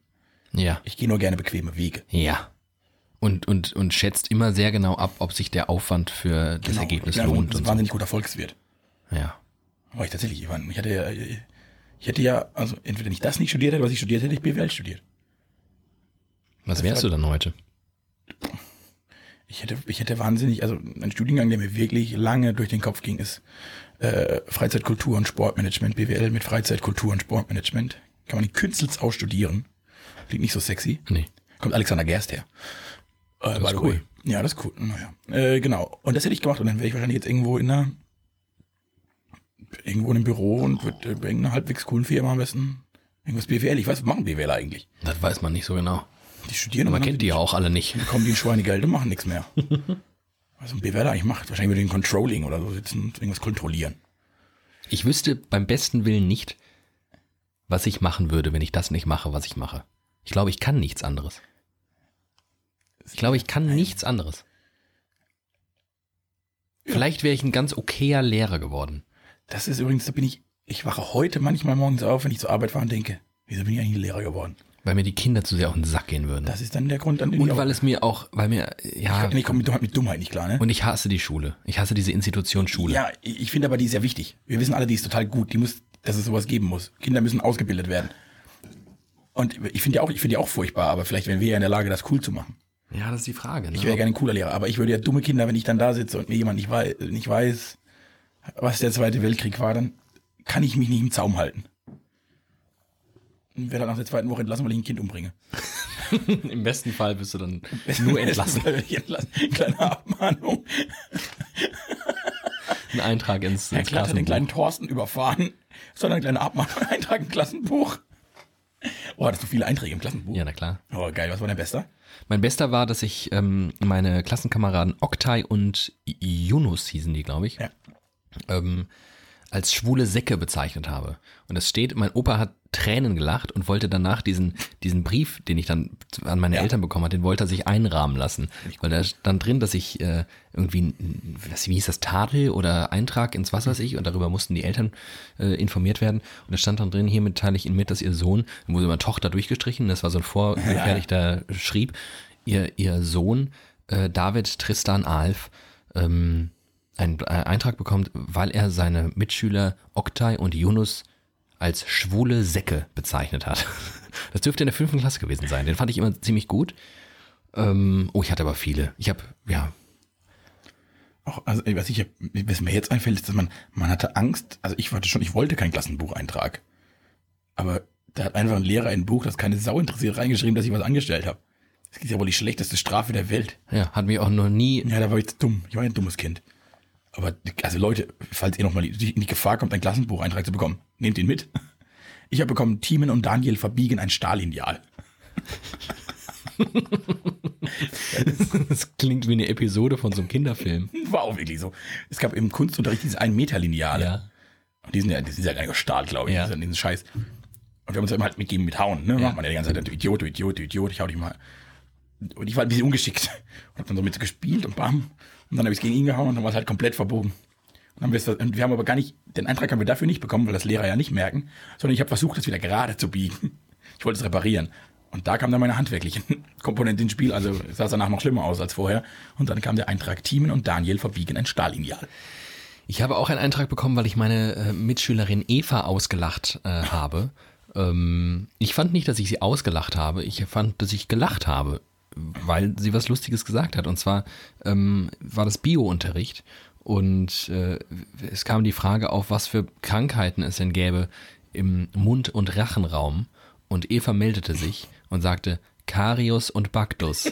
ja. Ich gehe nur gerne bequeme Wege. Ja. Und, und, und schätzt immer sehr genau ab, ob sich der Aufwand für das Genau. Ergebnis ich bin einfach lohnt. ein wahnsinnig guter Volkswirt. so. Ja. Aber ich tatsächlich, ich, war, ich hatte ja, ich hätte ja, also entweder nicht das nicht studiert hätte, was ich studiert hätte, ich BWL studiert. Was wärst du dann heute? Ich hätte, ich hätte wahnsinnig, also ein Studiengang, der mir wirklich lange durch den Kopf ging, ist äh, Freizeitkultur und Sportmanagement, BWL mit Freizeitkultur und Sportmanagement. Kann man in Künstels ausstudieren. Klingt nicht so sexy. Nee. Kommt Alexander Gerst her. Äh, the cool. way. Ja, das ist cool. Naja. Äh, genau. Und das hätte ich gemacht und dann wäre ich wahrscheinlich jetzt irgendwo in einer irgendwo in einem Büro und würde äh, bei irgendeiner halbwegs coolen Firma am besten irgendwas BWL. Ich weiß, was machen BWL eigentlich? Das weiß man nicht so genau. Die studieren Man und dann kennt die ja auch alle nicht. kommen die in Schweinegeld und machen nichts mehr. Was ein BWL eigentlich macht. Wahrscheinlich würde den Controlling oder so sitzen und irgendwas kontrollieren. Ich wüsste beim besten Willen nicht, was ich machen würde, wenn ich das nicht mache, was ich mache. Ich glaube, ich kann nichts anderes. Ich glaube, ich kann nichts anderes. Vielleicht wäre ich ein ganz okayer Lehrer geworden. Das ist übrigens, da bin ich, ich wache heute manchmal morgens auf, wenn ich zur Arbeit fahre und denke, wieso bin ich eigentlich Lehrer geworden? Weil mir die Kinder zu sehr auf den Sack gehen würden. Das ist dann der Grund, an dem Und ich weil es mir auch, weil mir, ja, nee, ich komme mit, Dummheit- mit Dummheit nicht klar, ne? und ich hasse die Schule. Ich hasse diese Institution Schule. Ja, ich finde aber, die ist sehr wichtig. Wir wissen alle, die ist total gut. Die muss, dass es sowas geben muss. Kinder müssen ausgebildet werden. Und ich finde ja auch, ich finde ja auch furchtbar, aber vielleicht wären wir ja in der Lage, das cool zu machen. Ja, das ist die Frage. Ne? Ich wäre gerne ein cooler Lehrer, aber ich würde ja dumme Kinder, wenn ich dann da sitze und mir jemand nicht weiß, nicht weiß, was der Zweite Weltkrieg war, dann kann ich mich nicht im Zaum halten. Und werde dann nach der zweiten Woche entlassen, weil ich ein Kind umbringe. Im besten Fall bist du dann nur entlassen. entlassen. Kleine Abmahnung. Ein Eintrag ins, Herr ins Glatt hat den kleinen Thorsten überfahren, sondern eine kleine Abmahnung, Eintrag im Klassenbuch. Oh, hattest du viele Einträge im Klassenbuch? Ja, na klar. Oh, geil, was war dein bester? Mein bester war, dass ich ähm, meine Klassenkameraden Oktay und Yunus hießen die, glaube ich, Ja. ähm, als schwule Säcke bezeichnet habe. Und das steht, mein Opa hat Tränen gelacht und wollte danach diesen, diesen Brief, den ich dann an meine Ja. Eltern bekommen habe, den wollte er sich einrahmen lassen. Weil da stand drin, dass ich äh, irgendwie, was, wie hieß das, Tadel oder Eintrag ins was weiß ich und darüber mussten die Eltern äh, informiert werden. Und da stand dann drin, hiermit teile ich Ihnen mit, dass Ihr Sohn, dann wurde immer Tochter durchgestrichen, das war so ein vorgefertigter Schrieb, ihr, ihr Sohn, äh, David Tristan Alf, ähm, einen äh, Eintrag bekommt, weil er seine Mitschüler Oktay und Yunus als schwule Säcke bezeichnet hat. Das dürfte in der fünften Klasse gewesen sein. Den fand ich immer ziemlich gut. Ähm, oh, ich hatte aber viele. Ich habe, ja, Auch, also, was, ich, was mir jetzt einfällt, ist, dass man, man hatte Angst, also ich wollte schon, ich wollte keinen Klassenbucheintrag. Aber da hat einfach ein Lehrer in ein Buch, das keine Sau interessiert, reingeschrieben, dass ich was angestellt habe. Das ist ja wohl die schlechteste Strafe der Welt. ja, hat mich auch noch nie. Ja, da war ich dumm. Ich war ein dummes Kind. Aber, also Leute, falls ihr nochmal in die Gefahr kommt, einen Klassenbucheintrag zu bekommen, nehmt ihn mit. Ich habe bekommen, Thiemen und Daniel verbiegen ein Stahllineal. Das klingt wie eine Episode von so einem Kinderfilm. War auch wirklich so. Es gab im Kunstunterricht diese 1 Meter Lineale. Ja. Und die sind ja, die sind ja gar nicht aus Stahl, glaube ich. Ja. Das ist ja diesen Scheiß. Und wir haben uns immer halt mitgegeben mit Hauen, ne? Ja. Macht man ja die ganze Zeit, du Idiot, du Idiot, du Idiot, ich hau dich mal. Und ich war ein bisschen ungeschickt. Und hab dann so mit gespielt und bam. Und dann habe ich es gegen ihn gehauen und dann war es halt komplett verbogen. Und, dann und wir haben aber gar nicht, den Eintrag haben wir dafür nicht bekommen, weil das Lehrer ja nicht merken, sondern ich habe versucht, das wieder gerade zu biegen. Ich wollte es reparieren. Und da kam dann meine handwerkliche Komponente ins Spiel. Also sah es danach noch schlimmer aus als vorher. Und dann kam der Eintrag Thiemen und Daniel verbiegen ein Stahllineal. Ich habe auch einen Eintrag bekommen, weil ich meine äh, Mitschülerin Eva ausgelacht äh, habe. Ähm, ich fand nicht, dass ich sie ausgelacht habe. Ich fand, dass ich gelacht habe, weil sie was Lustiges gesagt hat. Und zwar ähm, war das Bio-Unterricht. Und äh, es kam die Frage auf, was für Krankheiten es denn gäbe im Mund- und Rachenraum. Und Eva meldete sich und sagte Karius und Baktus.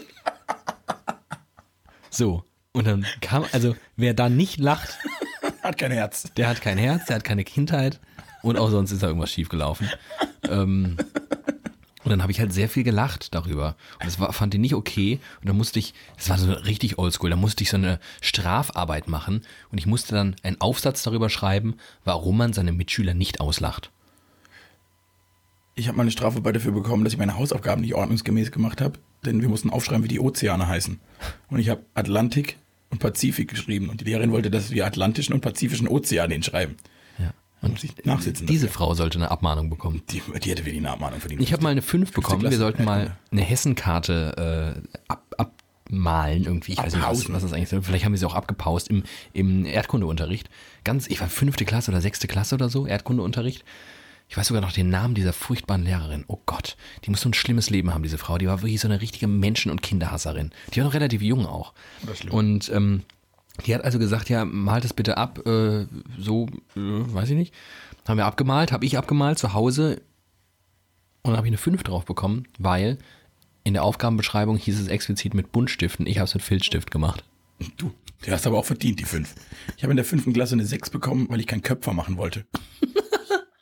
So. Und dann kam, also wer da nicht lacht, Hat kein Herz. der hat kein Herz, der hat keine Kindheit und auch sonst ist da irgendwas schiefgelaufen. Ähm, und dann habe ich halt sehr viel gelacht darüber. Und das war, fand ich nicht okay. Und dann musste ich, das war so richtig oldschool, da musste ich so eine Strafarbeit machen. Und ich musste dann einen Aufsatz darüber schreiben, warum man seine Mitschüler nicht auslacht. Ich habe mal eine Strafarbeit dafür bekommen, dass ich meine Hausaufgaben nicht ordnungsgemäß gemacht habe, denn wir mussten aufschreiben, wie die Ozeane heißen. Und ich habe Atlantik und Pazifik geschrieben und die Lehrerin wollte, dass wir Atlantischen und Pazifischen Ozean hinschreiben. Ja. Und nachsitzen. Diese. Frau sollte eine Abmahnung bekommen. die, die hätte wir die Abmahnung verdient. Ich habe mal eine 5 bekommen. Wir Klasse. sollten mal eine Hessenkarte äh, ab, abmalen irgendwie. Ich weiß nicht, was, Abhausen. was das eigentlich ist. Vielleicht haben wir sie auch abgepaust im, im Erdkundeunterricht. Ganz, ich war fünfte Klasse oder sechste Klasse oder so, Erdkundeunterricht. Ich weiß sogar noch den Namen dieser furchtbaren Lehrerin. Oh Gott, die muss so ein schlimmes Leben haben, diese Frau. Die war wirklich so eine richtige Menschen- und Kinderhasserin. Die war noch relativ jung auch. Das ist schlimm. Und ähm, die hat also gesagt, ja, malt es bitte ab, äh, so, äh, weiß ich nicht. Haben wir abgemalt, habe ich abgemalt zu Hause und dann habe ich eine 5 drauf bekommen, weil in der Aufgabenbeschreibung hieß es explizit mit Buntstiften. Ich habe es mit Filzstift gemacht. Du, du hast aber auch verdient, die fünf. Ich habe in der fünften Klasse eine sechs bekommen, weil ich keinen Köpfer machen wollte.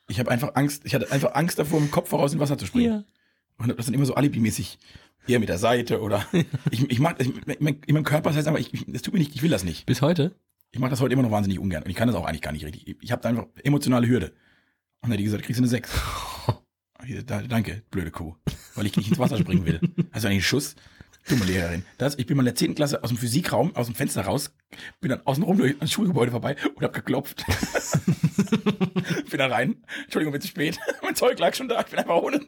Ich habe einfach Angst, ich hatte einfach Angst davor, mit dem Kopf voraus ins Wasser zu springen. Und das dann immer so alibimäßig eher mit der Seite oder ich, ich mag, ich, in meinem Körper, das heißt aber, ich, ich, das tut mir nicht, ich will das nicht. Bis heute? Ich mache das heute immer noch wahnsinnig ungern und ich kann das auch eigentlich gar nicht richtig. Ich, habe da einfach emotionale Hürde. Und dann hat die gesagt, kriegst du eine sechs. Ich gesagt, "Da- Danke, blöde Kuh, weil ich nicht ins Wasser springen will. Also einen Schuss. Dumme Lehrerin. Das, ich bin mal in der 10. Klasse aus dem Physikraum, aus dem Fenster raus, bin dann außen rum durch das Schulgebäude vorbei und hab geklopft. bin da rein. Entschuldigung, bin zu spät. mein Zeug lag schon da, ich bin einfach holen.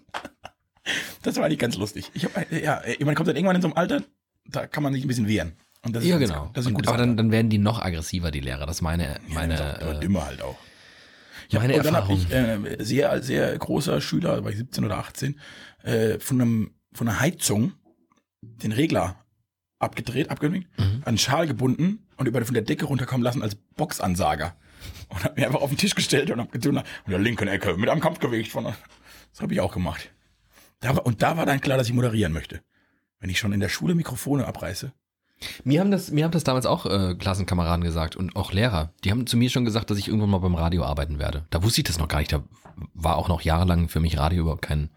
Das war eigentlich ganz lustig. Ich hab, äh, ja, äh, man kommt dann irgendwann in so einem Alter, da kann man sich ein bisschen wehren. Und das ist Ja, ganz- genau. Das ist ein Und, aber dann, dann werden die noch aggressiver, die Lehrer. Das ist meine, meine, ja, äh, immer halt auch. Ja, meine und dann habe ich äh, sehr, sehr großer Schüler, war ich 17 oder 18, äh, von, einem, von einer Heizung den Regler abgedreht, abgedreht, Mhm. an einen Schal gebunden und über von der Decke runterkommen lassen als Boxansager. Und hab mir einfach auf den Tisch gestellt und hab getan, in der linken Ecke mit einem Kampfgewicht von. Das habe ich auch gemacht. Da war, und da war dann klar, dass ich moderieren möchte. Wenn ich schon in der Schule Mikrofone abreiße. Mir haben das, mir haben das damals auch äh, Klassenkameraden gesagt und auch Lehrer. Die haben zu mir schon gesagt, dass ich irgendwann mal beim Radio arbeiten werde. Da wusste ich das noch gar nicht. Da war auch noch jahrelang für mich Radio überhaupt kein.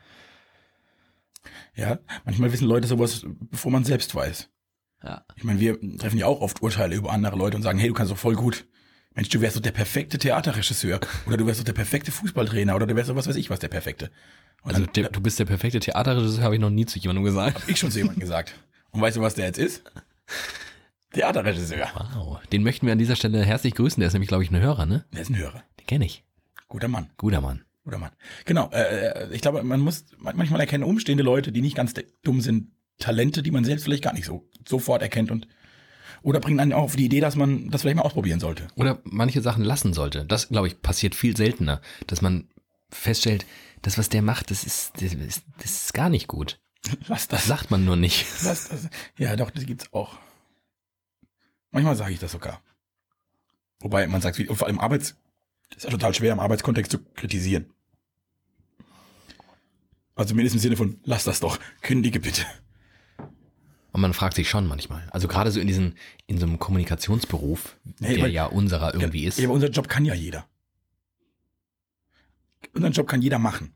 Ja, manchmal wissen Leute sowas, bevor man selbst weiß. Ja. Ich meine, wir treffen ja auch oft Urteile über andere Leute und sagen, hey, du kannst doch voll gut. Mensch, du wärst doch der perfekte Theaterregisseur oder du wärst doch der perfekte Fußballtrainer oder du wärst doch was weiß ich was der perfekte. Also der, du bist der perfekte Theaterregisseur, habe ich noch nie zu jemandem gesagt. hab ich schon zu jemandem gesagt. Und weißt du, was der jetzt ist? Theaterregisseur. Wow. Den möchten wir an dieser Stelle herzlich grüßen. Der ist nämlich, glaube ich, ein Hörer, ne? Der ist ein Hörer. Den kenne ich. Guter Mann. Guter Mann. Guter Mann. Genau. Äh, ich glaube, man muss manchmal erkennen, umstehende Leute, die nicht ganz dumm sind, Talente, die man selbst vielleicht gar nicht so sofort erkennt und oder bringen einen auch auf die Idee, dass man das vielleicht mal ausprobieren sollte. Oder manche Sachen lassen sollte. Das, glaube ich, passiert viel seltener, dass man feststellt, das, was der macht, das ist, das ist, das ist gar nicht gut. Lass das. Sagt man nur nicht. Das, das, ja, doch, das gibt's auch. Manchmal sage ich das sogar. Wobei man sagt, vor allem Arbeits, das ist ja total schwer im Arbeitskontext zu kritisieren. Also zumindest im Sinne von, lass das doch, kündige bitte. Und man fragt sich schon manchmal. Also gerade so in diesen, in so einem Kommunikationsberuf, Hey, der weil- ja unserer irgendwie ist. Ja, aber unser Job kann ja jeder. Unseren Job kann jeder machen.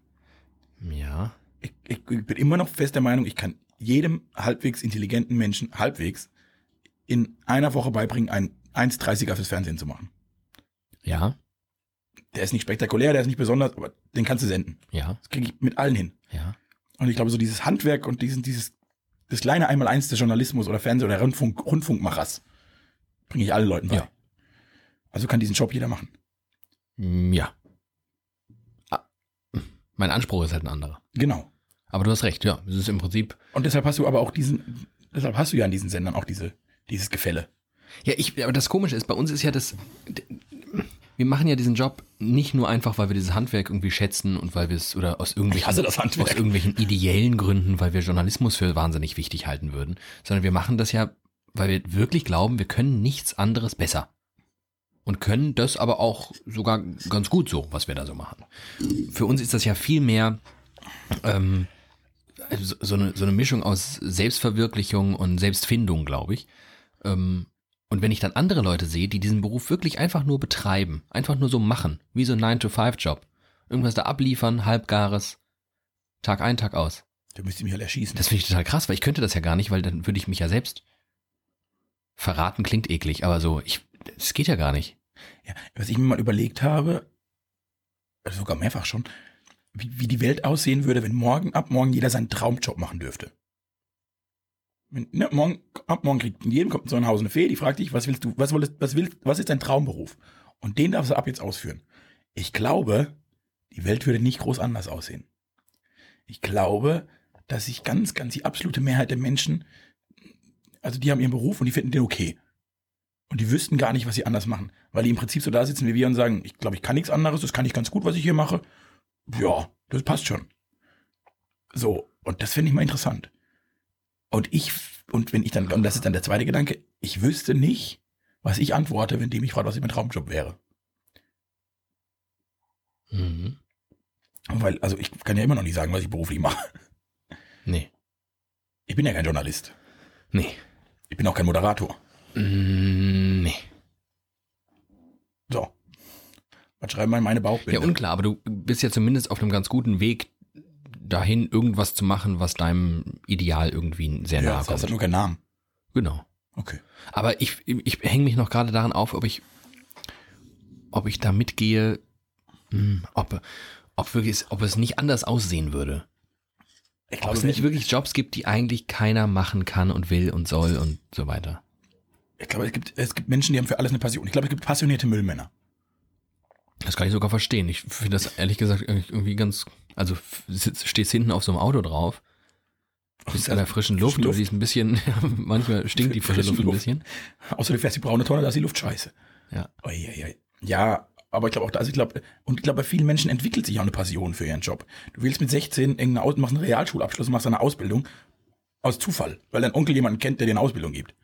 Ja. Ich, ich, ich bin immer noch fest der Meinung, ich kann jedem halbwegs intelligenten Menschen halbwegs in einer Woche beibringen, ein 1,30er fürs Fernsehen zu machen. Ja. der ist nicht spektakulär, der ist nicht besonders, aber den kannst du senden. Ja, Das kriege ich mit allen hin. ja. Und ich glaube, so dieses Handwerk und diesen, dieses, das kleine Einmaleins des Journalismus oder Fernseh- oder Rundfunk, Rundfunkmachers bringe ich allen Leuten bei. Ja. Also kann diesen Job jeder machen. Ja. Mein Anspruch ist halt ein anderer. Genau. Aber du hast recht, ja. Es ist im Prinzip. Und deshalb hast du aber auch diesen, deshalb hast du ja an diesen Sendern auch diese, dieses Gefälle. Ja, ich, aber das Komische ist, bei uns ist ja das. Wir machen ja diesen Job nicht nur einfach, weil wir dieses Handwerk irgendwie schätzen und weil wir es oder aus irgendwelchen, aus irgendwelchen ideellen Gründen, weil wir Journalismus für wahnsinnig wichtig halten würden, sondern wir machen das ja, weil wir wirklich glauben, wir können nichts anderes besser. Und können das aber auch sogar ganz gut so, was wir da so machen. Für uns ist das ja viel mehr ähm, so, eine, so eine Mischung aus Selbstverwirklichung und Selbstfindung, glaube ich. Ähm, und wenn ich dann andere Leute sehe, die diesen Beruf wirklich einfach nur betreiben, einfach nur so machen, wie so ein 9-to-5-Job, irgendwas da abliefern, halbgares, Tag ein, Tag aus. Du müsstest mich halt erschießen. Das finde ich total krass, weil ich könnte das ja gar nicht, weil dann würde ich mich ja selbst verraten, klingt eklig, aber so, ich, das geht ja gar nicht. Ja, was ich mir mal überlegt habe, also sogar mehrfach schon, wie, wie die Welt aussehen würde, wenn morgen, ab morgen jeder seinen Traumjob machen dürfte. Wenn, ne, morgen, ab morgen kriegt in jedem kommt so ein Haus eine Fee, die fragt dich, was willst du, was wolltest, was willst, was ist dein Traumberuf? Und den darfst du ab jetzt ausführen. Ich glaube, die Welt würde nicht groß anders aussehen. Ich glaube, dass sich ganz, ganz die absolute Mehrheit der Menschen, also die haben ihren Beruf und die finden den okay. Und die wüssten gar nicht, was sie anders machen. Weil die im Prinzip so da sitzen wie wir und sagen, ich glaube, ich kann nichts anderes, das kann ich ganz gut, was ich hier mache. Ja, das passt schon. So, und das finde ich mal interessant. Und ich, und wenn ich dann, und das ist dann der zweite Gedanke, ich wüsste nicht, was ich antworte, wenn die mich fragt, was ich mein Traumjob wäre. Mhm. Weil, also ich kann ja immer noch nicht sagen, was ich beruflich mache. Nee. Ich bin ja kein Journalist. Nee. Ich bin auch kein Moderator. Mm, Nee. So. Was schreiben wir in meine Bauchbinde? Ja, unklar, aber du bist ja zumindest auf einem ganz guten Weg dahin, irgendwas zu machen, was deinem Ideal irgendwie sehr ja, nahe das kommt. heißt halt nur keinen Namen. Genau. Okay. Aber ich, ich hänge mich noch gerade daran auf, ob ich, ob ich da mitgehe, hm, ob, ob, wirklich, ob es nicht anders aussehen würde. Ich Ob es nicht wirklich Jobs gibt, die eigentlich keiner machen kann und will und soll und so weiter. Ich glaube, es gibt, es gibt Menschen, die haben für alles eine Passion. Ich glaube, es gibt passionierte Müllmänner. Das kann ich sogar verstehen. Ich finde das ehrlich gesagt irgendwie ganz, also sitz, stehst hinten auf so einem Auto drauf, bist an der frischen Luft, Luft. und siehst ein bisschen, manchmal stinkt die frische Frische Luft ein Luft. bisschen. Außer du fährst die braune Tonne, da ist die Luft scheiße. Ja. Oi, oi, oi. Ja, aber ich glaube auch da, also ich glaube, und ich glaube, bei vielen Menschen entwickelt sich auch eine Passion für ihren Job. Du willst mit 16 irgendeine Aus machst einen Realschulabschluss, machst eine Ausbildung aus Zufall, weil dein Onkel jemanden kennt, der dir eine Ausbildung gibt.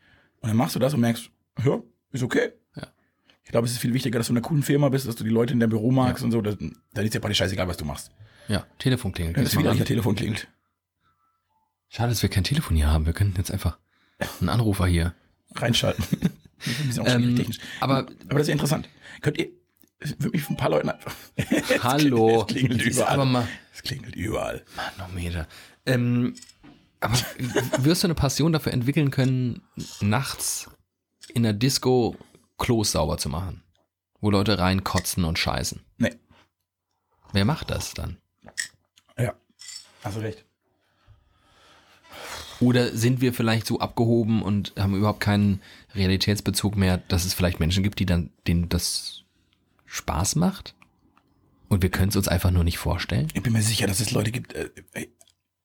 Und dann machst du das und merkst, ja, ist okay. Ja. Ich glaube, es ist viel wichtiger, dass du in einer coolen Firma bist, dass du die Leute in deinem Büro magst und so. Das, dann ist ja praktisch scheißegal, was du machst. Ja, Telefon klingelt. Geh's das mal wieder an. an. Telefon klingelt. Schade, dass wir kein Telefon hier haben. Wir könnten jetzt einfach einen Anrufer hier. Reinschalten. Ist Ähm, aber aber das ist ja interessant. Könnt ihr, es würde mich von ein paar Leuten einfach. hallo, Es klingelt Jetzt ist überall. mal Es klingelt überall. Manometer. Ähm, aber wirst du eine Passion dafür entwickeln können, nachts in der Disco Klos sauber zu machen? Wo Leute reinkotzen und scheißen. Nee. Wer macht das dann? Ja. Hast du recht. Oder sind wir vielleicht so abgehoben und haben überhaupt keinen Realitätsbezug mehr, dass es vielleicht Menschen gibt, die dann, denen das Spaß macht? Und wir können es uns einfach nur nicht vorstellen? Ich bin mir sicher, dass es Leute gibt, äh,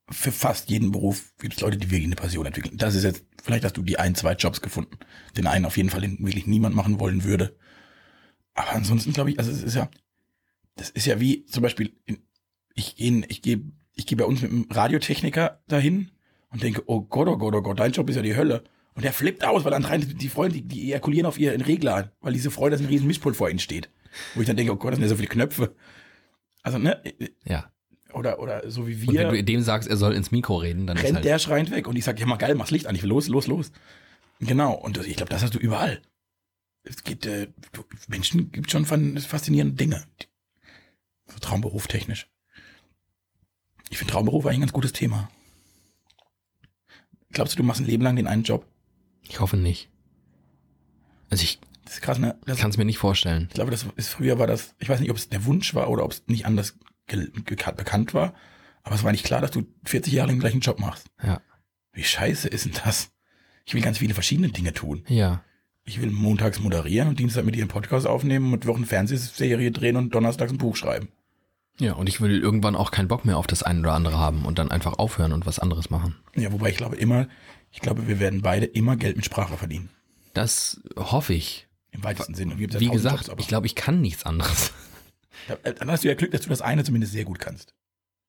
für fast jeden Beruf gibt es Leute, die wirklich eine Passion entwickeln. Das ist jetzt, vielleicht hast du die ein, zwei Jobs gefunden. Den einen auf jeden Fall, den wirklich niemand machen wollen würde. Aber ansonsten glaube ich, also es ist ja, das ist ja wie zum Beispiel, ich gehe, ich gehe, ich gehe bei uns mit einem Radiotechniker dahin und denke, oh Gott, oh Gott, oh Gott, dein Job ist ja die Hölle. Und der flippt aus, weil anscheinend die Freunde, die, die ejakulieren auf ihren Regler, weil diese Freude, dass ein riesen Mischpult vor ihnen steht. Wo ich dann denke, oh Gott, das sind ja so viele Knöpfe. Also, ne, Ja. Oder, oder so wie Und wenn du wir, dem sagst, er soll ins Mikro reden, dann ist rennt halt, der schreiend weg und ich sage, ja mal geil, mach's Licht an, ich will los, los, los. Genau, und ich glaube, das hast du überall. Es gibt, äh, Menschen gibt schon faszinierende Dinge. So Traumberuf technisch. Ich finde Traumberuf eigentlich ein ganz gutes Thema. Glaubst du, du machst ein Leben lang den einen Job? ich hoffe nicht. Also ich, Das ist krass, ne? Kann es mir nicht vorstellen. ich glaube, das ist früher war das, ich weiß nicht, ob es der Wunsch war oder ob es nicht anders bekannt war, aber es war nicht klar, dass du 40 Jahre den gleichen Job machst. Ja. Wie scheiße ist denn das? Ich will ganz viele verschiedene Dinge tun. Ja. Ich will montags moderieren und Dienstag mit dir einen Podcast aufnehmen, Mittwoch eine Fernsehserie drehen und donnerstags ein Buch schreiben. Ja, und ich will irgendwann auch keinen Bock mehr auf das eine oder andere haben und dann einfach aufhören und was anderes machen. Ja, wobei ich glaube immer, ich glaube, wir werden beide immer Geld mit Sprache verdienen. Das hoffe ich. Im weitesten Sinne. Und Wie gesagt, Jobs, ich glaube, ich kann nichts anderes. Da- dann hast du ja Glück, dass du das eine zumindest sehr gut kannst.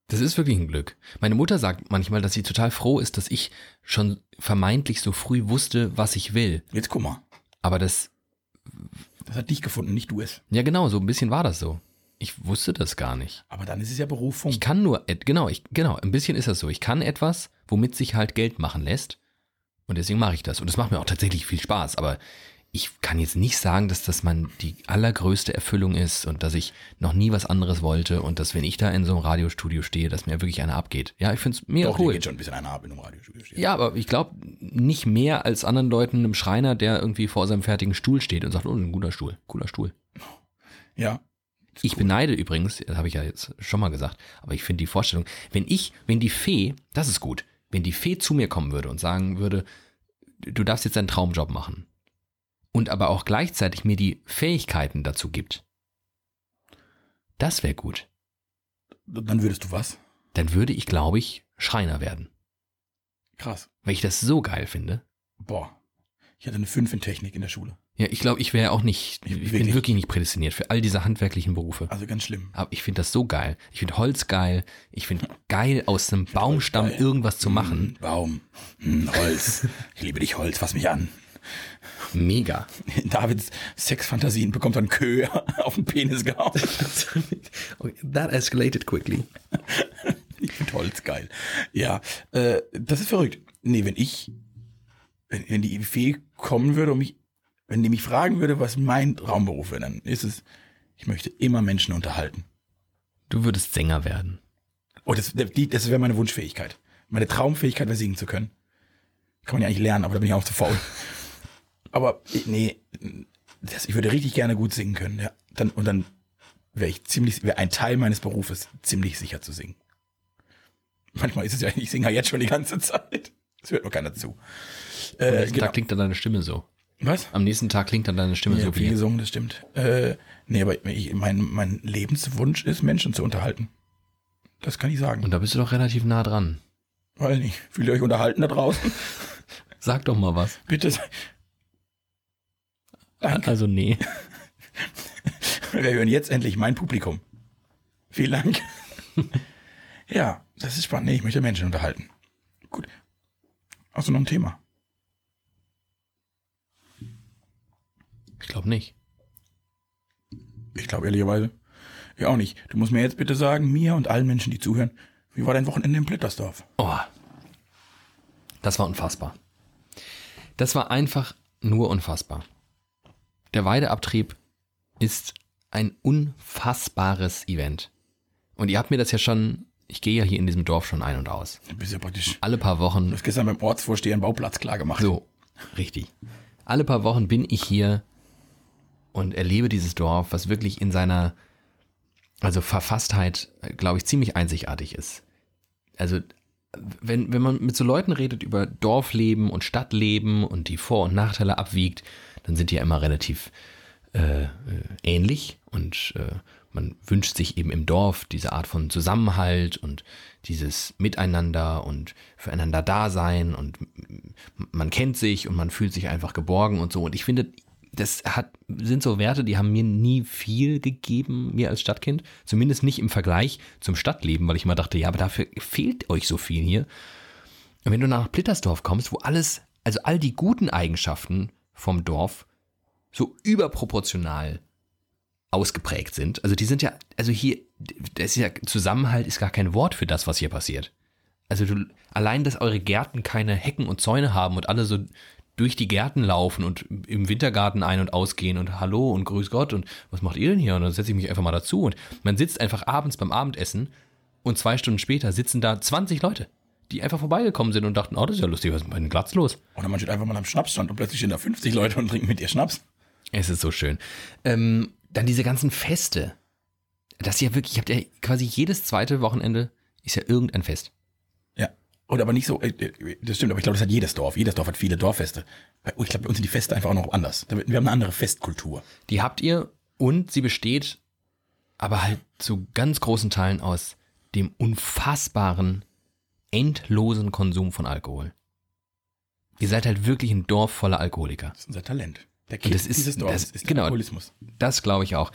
Das ist wirklich ein Glück. Meine Mutter sagt manchmal, dass sie total froh ist, dass ich schon vermeintlich so früh wusste, was ich will. Jetzt guck mal. Aber das, Das hat dich gefunden, nicht du es. ja genau, so ein bisschen war das so. Ich wusste das gar nicht. Aber dann ist es ja Berufung. Ich kann nur, genau, ich, genau, ein bisschen ist das so. Ich kann etwas, womit sich halt Geld machen lässt. Und deswegen mache ich das. Und es macht mir auch tatsächlich viel Spaß. Aber ich kann jetzt nicht sagen, dass das mein, die allergrößte Erfüllung ist und dass ich noch nie was anderes wollte und dass, wenn ich da in so einem Radiostudio stehe, dass mir wirklich einer abgeht. Ja, ich finde es mega Doch, cool. geht schon ein bisschen einer ab in einem Radiostudio. stehen. Ja, aber ich glaube nicht mehr als anderen Leuten einem Schreiner, der irgendwie vor seinem fertigen Stuhl steht und sagt, oh, ein guter Stuhl, cooler Stuhl. Ja. Ich beneide übrigens, das habe ich ja jetzt schon mal gesagt, aber ich finde die Vorstellung, wenn ich, wenn die Fee, das ist gut, wenn die Fee zu mir kommen würde und sagen würde, du darfst jetzt deinen Traumjob machen und aber auch gleichzeitig mir die Fähigkeiten dazu gibt, das wäre gut. Dann würdest du was? Dann würde ich, glaube ich, Schreiner werden, Krass. weil ich das so geil finde. Boah. Ich hatte eine 5 in Technik in der Schule. Ja, ich glaube, ich wäre auch nicht, ich, bin Wirklich? nicht prädestiniert für all diese handwerklichen Berufe. Also ganz schlimm. Aber ich finde das so geil. Ich finde Holz geil. Ich finde geil, aus einem Baumstamm irgendwas zu machen. Hm, Baum. Hm, Holz. Ich liebe dich, Holz. Fass mich an. Mega. Davids Sexfantasien bekommt dann Köhe auf den Penis gehauen. That escalated quickly. Ich finde Holz geil. Ja, äh, das ist verrückt. Nee, wenn ich, wenn, wenn die Fee kommen würde und mich, wenn die mich fragen würde, was mein Traumberuf wäre, dann ist es, ich möchte immer Menschen unterhalten. Du würdest Sänger werden. Oh, das, das wäre meine Wunschfähigkeit. Meine Traumfähigkeit wäre singen zu können. Kann man ja nicht lernen, aber da bin ich auch zu faul. Aber nee, das, ich würde richtig gerne gut singen können. Ja. Dann, und dann wäre ich ziemlich, wäre ein Teil meines Berufes ziemlich sicher zu singen. Manchmal ist es ja, ich singe ja jetzt schon die ganze Zeit. Das hört nur keiner zu. Am Äh, nächsten genau. Tag klingt dann deine Stimme so. Was? Am nächsten Tag klingt dann deine Stimme Ja, so viel gesungen, das stimmt. Äh, nee, aber ich, mein, mein Lebenswunsch ist, Menschen zu unterhalten. Das kann ich sagen. Und da bist du doch relativ nah dran. Weil nicht. Fühlt ihr euch unterhalten da draußen? Sag doch mal was. Bitte. Danke. Also nee. Wir hören jetzt endlich mein Publikum. Vielen Dank. ja, das ist spannend. Nee, ich möchte Menschen unterhalten. Gut. Hast du noch ein Thema? Ich glaube nicht. Ich glaube ehrlicherweise. Ja, auch nicht. Du musst mir jetzt bitte sagen, mir und allen Menschen, die zuhören, wie war dein Wochenende in Blittersdorf? Oh. Das war unfassbar. Das war einfach nur unfassbar. Der Weideabtrieb ist ein unfassbares Event. Und ihr habt mir das ja schon, ich gehe ja hier in diesem Dorf schon ein und aus. Du bist ja praktisch. Alle paar Wochen Du hast gestern beim Ortsvorsteher einen Bauplatz klar gemacht. So, richtig. Alle paar Wochen bin ich hier und erlebe dieses Dorf, was wirklich in seiner, also Verfasstheit, glaube ich, ziemlich einzigartig ist. Also, wenn, wenn man mit so Leuten redet über Dorfleben und Stadtleben und die Vor- und Nachteile abwiegt, dann sind die ja immer relativ äh, äh, ähnlich und äh, man wünscht sich eben im Dorf diese Art von Zusammenhalt und dieses Miteinander und füreinander Dasein und man kennt sich und man fühlt sich einfach geborgen und so. Und ich finde, das hat, sind so Werte, die haben mir nie viel gegeben, mir als Stadtkind. Zumindest nicht im Vergleich zum Stadtleben, weil ich immer dachte, ja, aber dafür fehlt euch so viel hier. Und wenn du nach Plittersdorf kommst, wo alles, also all die guten Eigenschaften vom Dorf so überproportional ausgeprägt sind. Also die sind ja, also hier, das ist ja, Zusammenhalt ist gar kein Wort für das, was hier passiert. Also du, allein, dass eure Gärten keine Hecken und Zäune haben und alle so durch die Gärten laufen und im Wintergarten ein- und ausgehen und Hallo und Grüß Gott und was macht ihr denn hier? Und dann setze ich mich einfach mal dazu und man sitzt einfach abends beim Abendessen und zwei Stunden später sitzen da 20 Leute, die einfach vorbeigekommen sind und dachten, oh, das ist ja lustig, was ist bei den Glatz los? Oder man steht einfach mal am Schnapsstand und plötzlich stehen da 50 Leute und trinken mit dir Schnaps. Es ist so schön. Ähm, dann diese ganzen Feste. Das ist ja wirklich, ich habe ja quasi jedes zweite Wochenende ist ja irgendein Fest. Ja. Oder aber nicht so, äh, äh, das stimmt, aber ich glaube, das hat jedes Dorf. Jedes Dorf hat viele Dorffeste. Oh, Ich glaube, bei uns sind die Feste einfach auch noch anders. Wir haben eine andere Festkultur. Die habt ihr und sie besteht aber halt zu ganz großen Teilen aus dem unfassbaren, endlosen Konsum von Alkohol. Ihr seid halt wirklich ein Dorf voller Alkoholiker. Das ist unser Talent. Der Und das ist- dieses Dorfes das- ist der genau. Alkoholismus. Das glaube ich auch.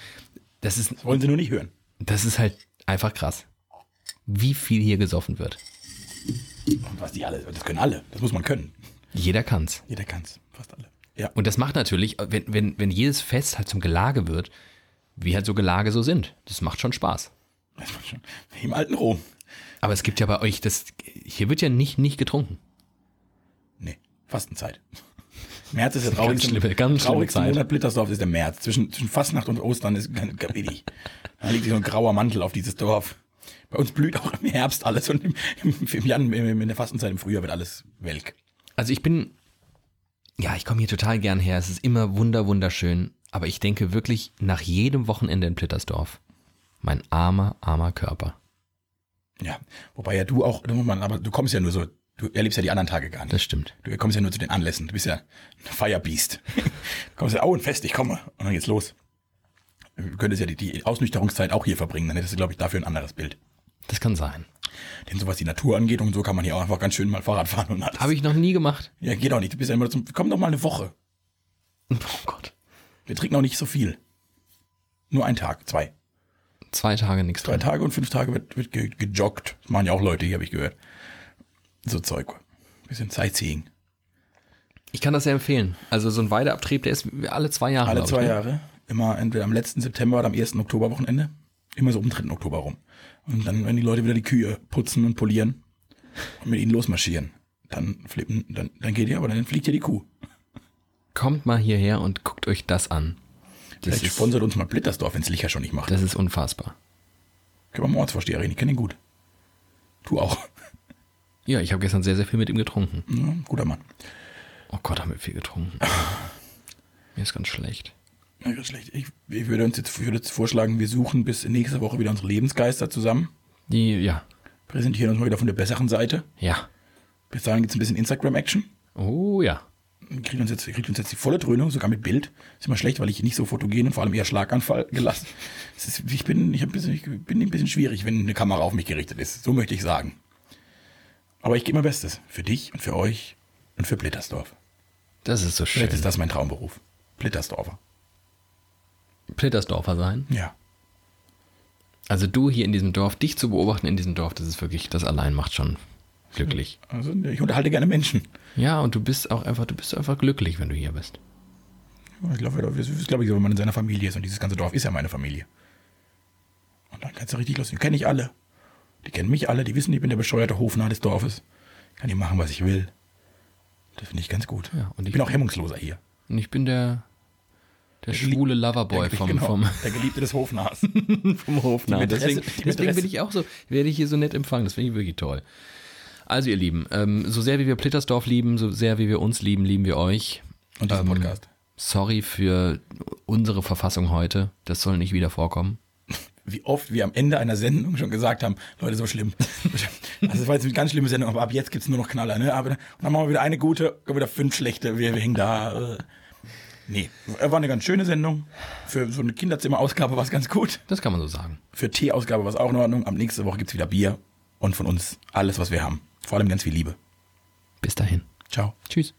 Das ist, Das wollen sie nur nicht hören. das ist halt einfach krass. Wie viel hier gesoffen wird. Und was die alle, das können alle. Das muss man können. Jeder kann's. Jeder kann's. Fast alle. Ja. Und das macht natürlich, wenn, wenn, wenn jedes Fest halt zum Gelage wird, wie halt so Gelage so sind. Das macht schon Spaß. Das macht schon. Wie Im alten Rom. Aber es gibt ja bei euch, das, hier wird ja nicht, nicht getrunken. Nee, Fastenzeit. März ist der Ganz traurigste, schlimme- ganz schlimme Zeit. Monat Blittersdorf ist der März. Zwischen, zwischen Fastnacht und Ostern ist ganz wenig. Da liegt so ein grauer Mantel auf dieses Dorf. Bei uns blüht auch im Herbst alles und im, im, im Jan, im, in der Fastenzeit im Frühjahr wird alles welk. Also ich bin, ja, ich komme hier total gern her. Es ist immer wunder, wunderschön. Aber ich denke wirklich nach jedem Wochenende in Plittersdorf, mein armer, armer Körper. Ja, wobei ja du auch, da muss man- aber du kommst ja nur so, du erlebst ja die anderen Tage gar nicht. Das stimmt. Du kommst ja nur zu den Anlässen. Du bist ja ein Firebeast. du kommst ja, oh, ein Fest, ich komme. Und dann geht's los. Du könntest ja die, die Ausnüchterungszeit auch hier verbringen. Dann hättest du, glaube ich, dafür ein anderes Bild. Das kann sein. Denn so was die Natur angeht und so kann man hier auch einfach ganz schön mal Fahrrad fahren und alles. Habe ich noch nie gemacht. Ja, geht auch nicht. Du bist ja immer zum, komm doch mal eine Woche. Oh Gott. Wir trinken auch nicht so viel. Nur ein Tag, zwei. Zwei Tage nichts Drei drin. Tage und fünf Tage wird, wird ge gejoggt. Das machen ja auch Leute, hier habe ich gehört. So Zeug. Bisschen Sightseeing. Ich kann das sehr empfehlen. Also so ein Weideabtrieb, der ist alle zwei Jahre. Alle zwei ich, ne? Jahre. Immer entweder am letzten September oder am ersten Oktoberwochenende. Immer so um den 3. Oktober rum. Und dann, wenn die Leute wieder die Kühe putzen und polieren und mit ihnen losmarschieren, dann flippen, dann, dann geht ihr, aber dann fliegt ja die Kuh. Kommt mal hierher und guckt euch das an. Das Vielleicht ist, sponsert uns mal Blittersdorf, wenn es Licher schon nicht macht. das ist unfassbar. Können wir mal Ortsvorsteher reden, ich kenne ihn gut. Du auch. Ja, ich habe gestern sehr, sehr viel mit ihm getrunken. Ja, guter Mann. Oh Gott, haben wir viel getrunken. Mir ist ganz schlecht. Ja, ist schlecht. Ich, ich würde uns jetzt, würde jetzt vorschlagen, wir suchen bis nächste Woche wieder unsere Lebensgeister zusammen. Die, ja, Präsentieren uns mal wieder von der besseren Seite. ja. Bis dahin gibt's ein bisschen Instagram-Action. Oh ja. Kriegt uns, jetzt, kriegt uns jetzt die volle Dröhnung, sogar mit Bild. Ist immer schlecht, weil ich nicht so fotogen und vor allem eher Schlaganfall gelassen. Ist, ich bin, ich, ein bisschen, ich bin ein bisschen schwierig, wenn eine Kamera auf mich gerichtet ist. So möchte ich sagen. Aber ich gebe mein Bestes. Für dich und für euch und für Blittersdorf. Das ist so schön. Vielleicht ist das mein Traumberuf. Blittersdorfer. Plittersdorfer sein. Ja. Also du hier in diesem Dorf, dich zu beobachten in diesem Dorf, das ist wirklich, das allein macht schon glücklich. Also ich unterhalte gerne Menschen. Ja, und du bist auch einfach, du bist einfach glücklich, wenn du hier bist. Ich glaube, das ist, glaube ich, so, wenn man in seiner Familie ist und dieses ganze Dorf ist ja meine Familie. Und dann kannst du richtig los. Die kenne ich alle. Die kennen mich alle, die wissen, ich bin der bescheuerte Hofnarr des Dorfes. Kann hier machen, was ich will. Das finde ich ganz gut. Ja, und ich ich- bin auch hemmungsloser hier. Und ich bin der, der Gelie- schwule Loverboy Der- vom, genau, vom, der Geliebte des Hofnarrs. vom Hofnarr. Deswegen, deswegen bin ich auch so, werde ich hier so nett empfangen. Das finde ich wirklich toll. Also ihr Lieben, ähm, so sehr wie wir Plittersdorf lieben, so sehr wie wir uns lieben, lieben wir euch. Und diesen Ähm, Podcast. Sorry für unsere Verfassung heute. Das soll nicht wieder vorkommen. Wie oft wir am Ende einer Sendung schon gesagt haben, Leute, so schlimm. Also das war jetzt eine ganz schlimme Sendung, aber ab jetzt gibt's nur noch Knaller. Ne? Aber, und dann machen wir wieder eine gute, wieder fünf schlechte. Wir, wir hängen da. Äh. Nee, war eine ganz schöne Sendung. Für so eine Kinderzimmer-Ausgabe war es ganz gut. Das kann man so sagen. Für Tee-Ausgabe war es auch in Ordnung. Ab nächste Woche gibt's wieder Bier und von uns alles, was wir haben. Vor allem ganz viel Liebe. Bis dahin. Ciao. Tschüss.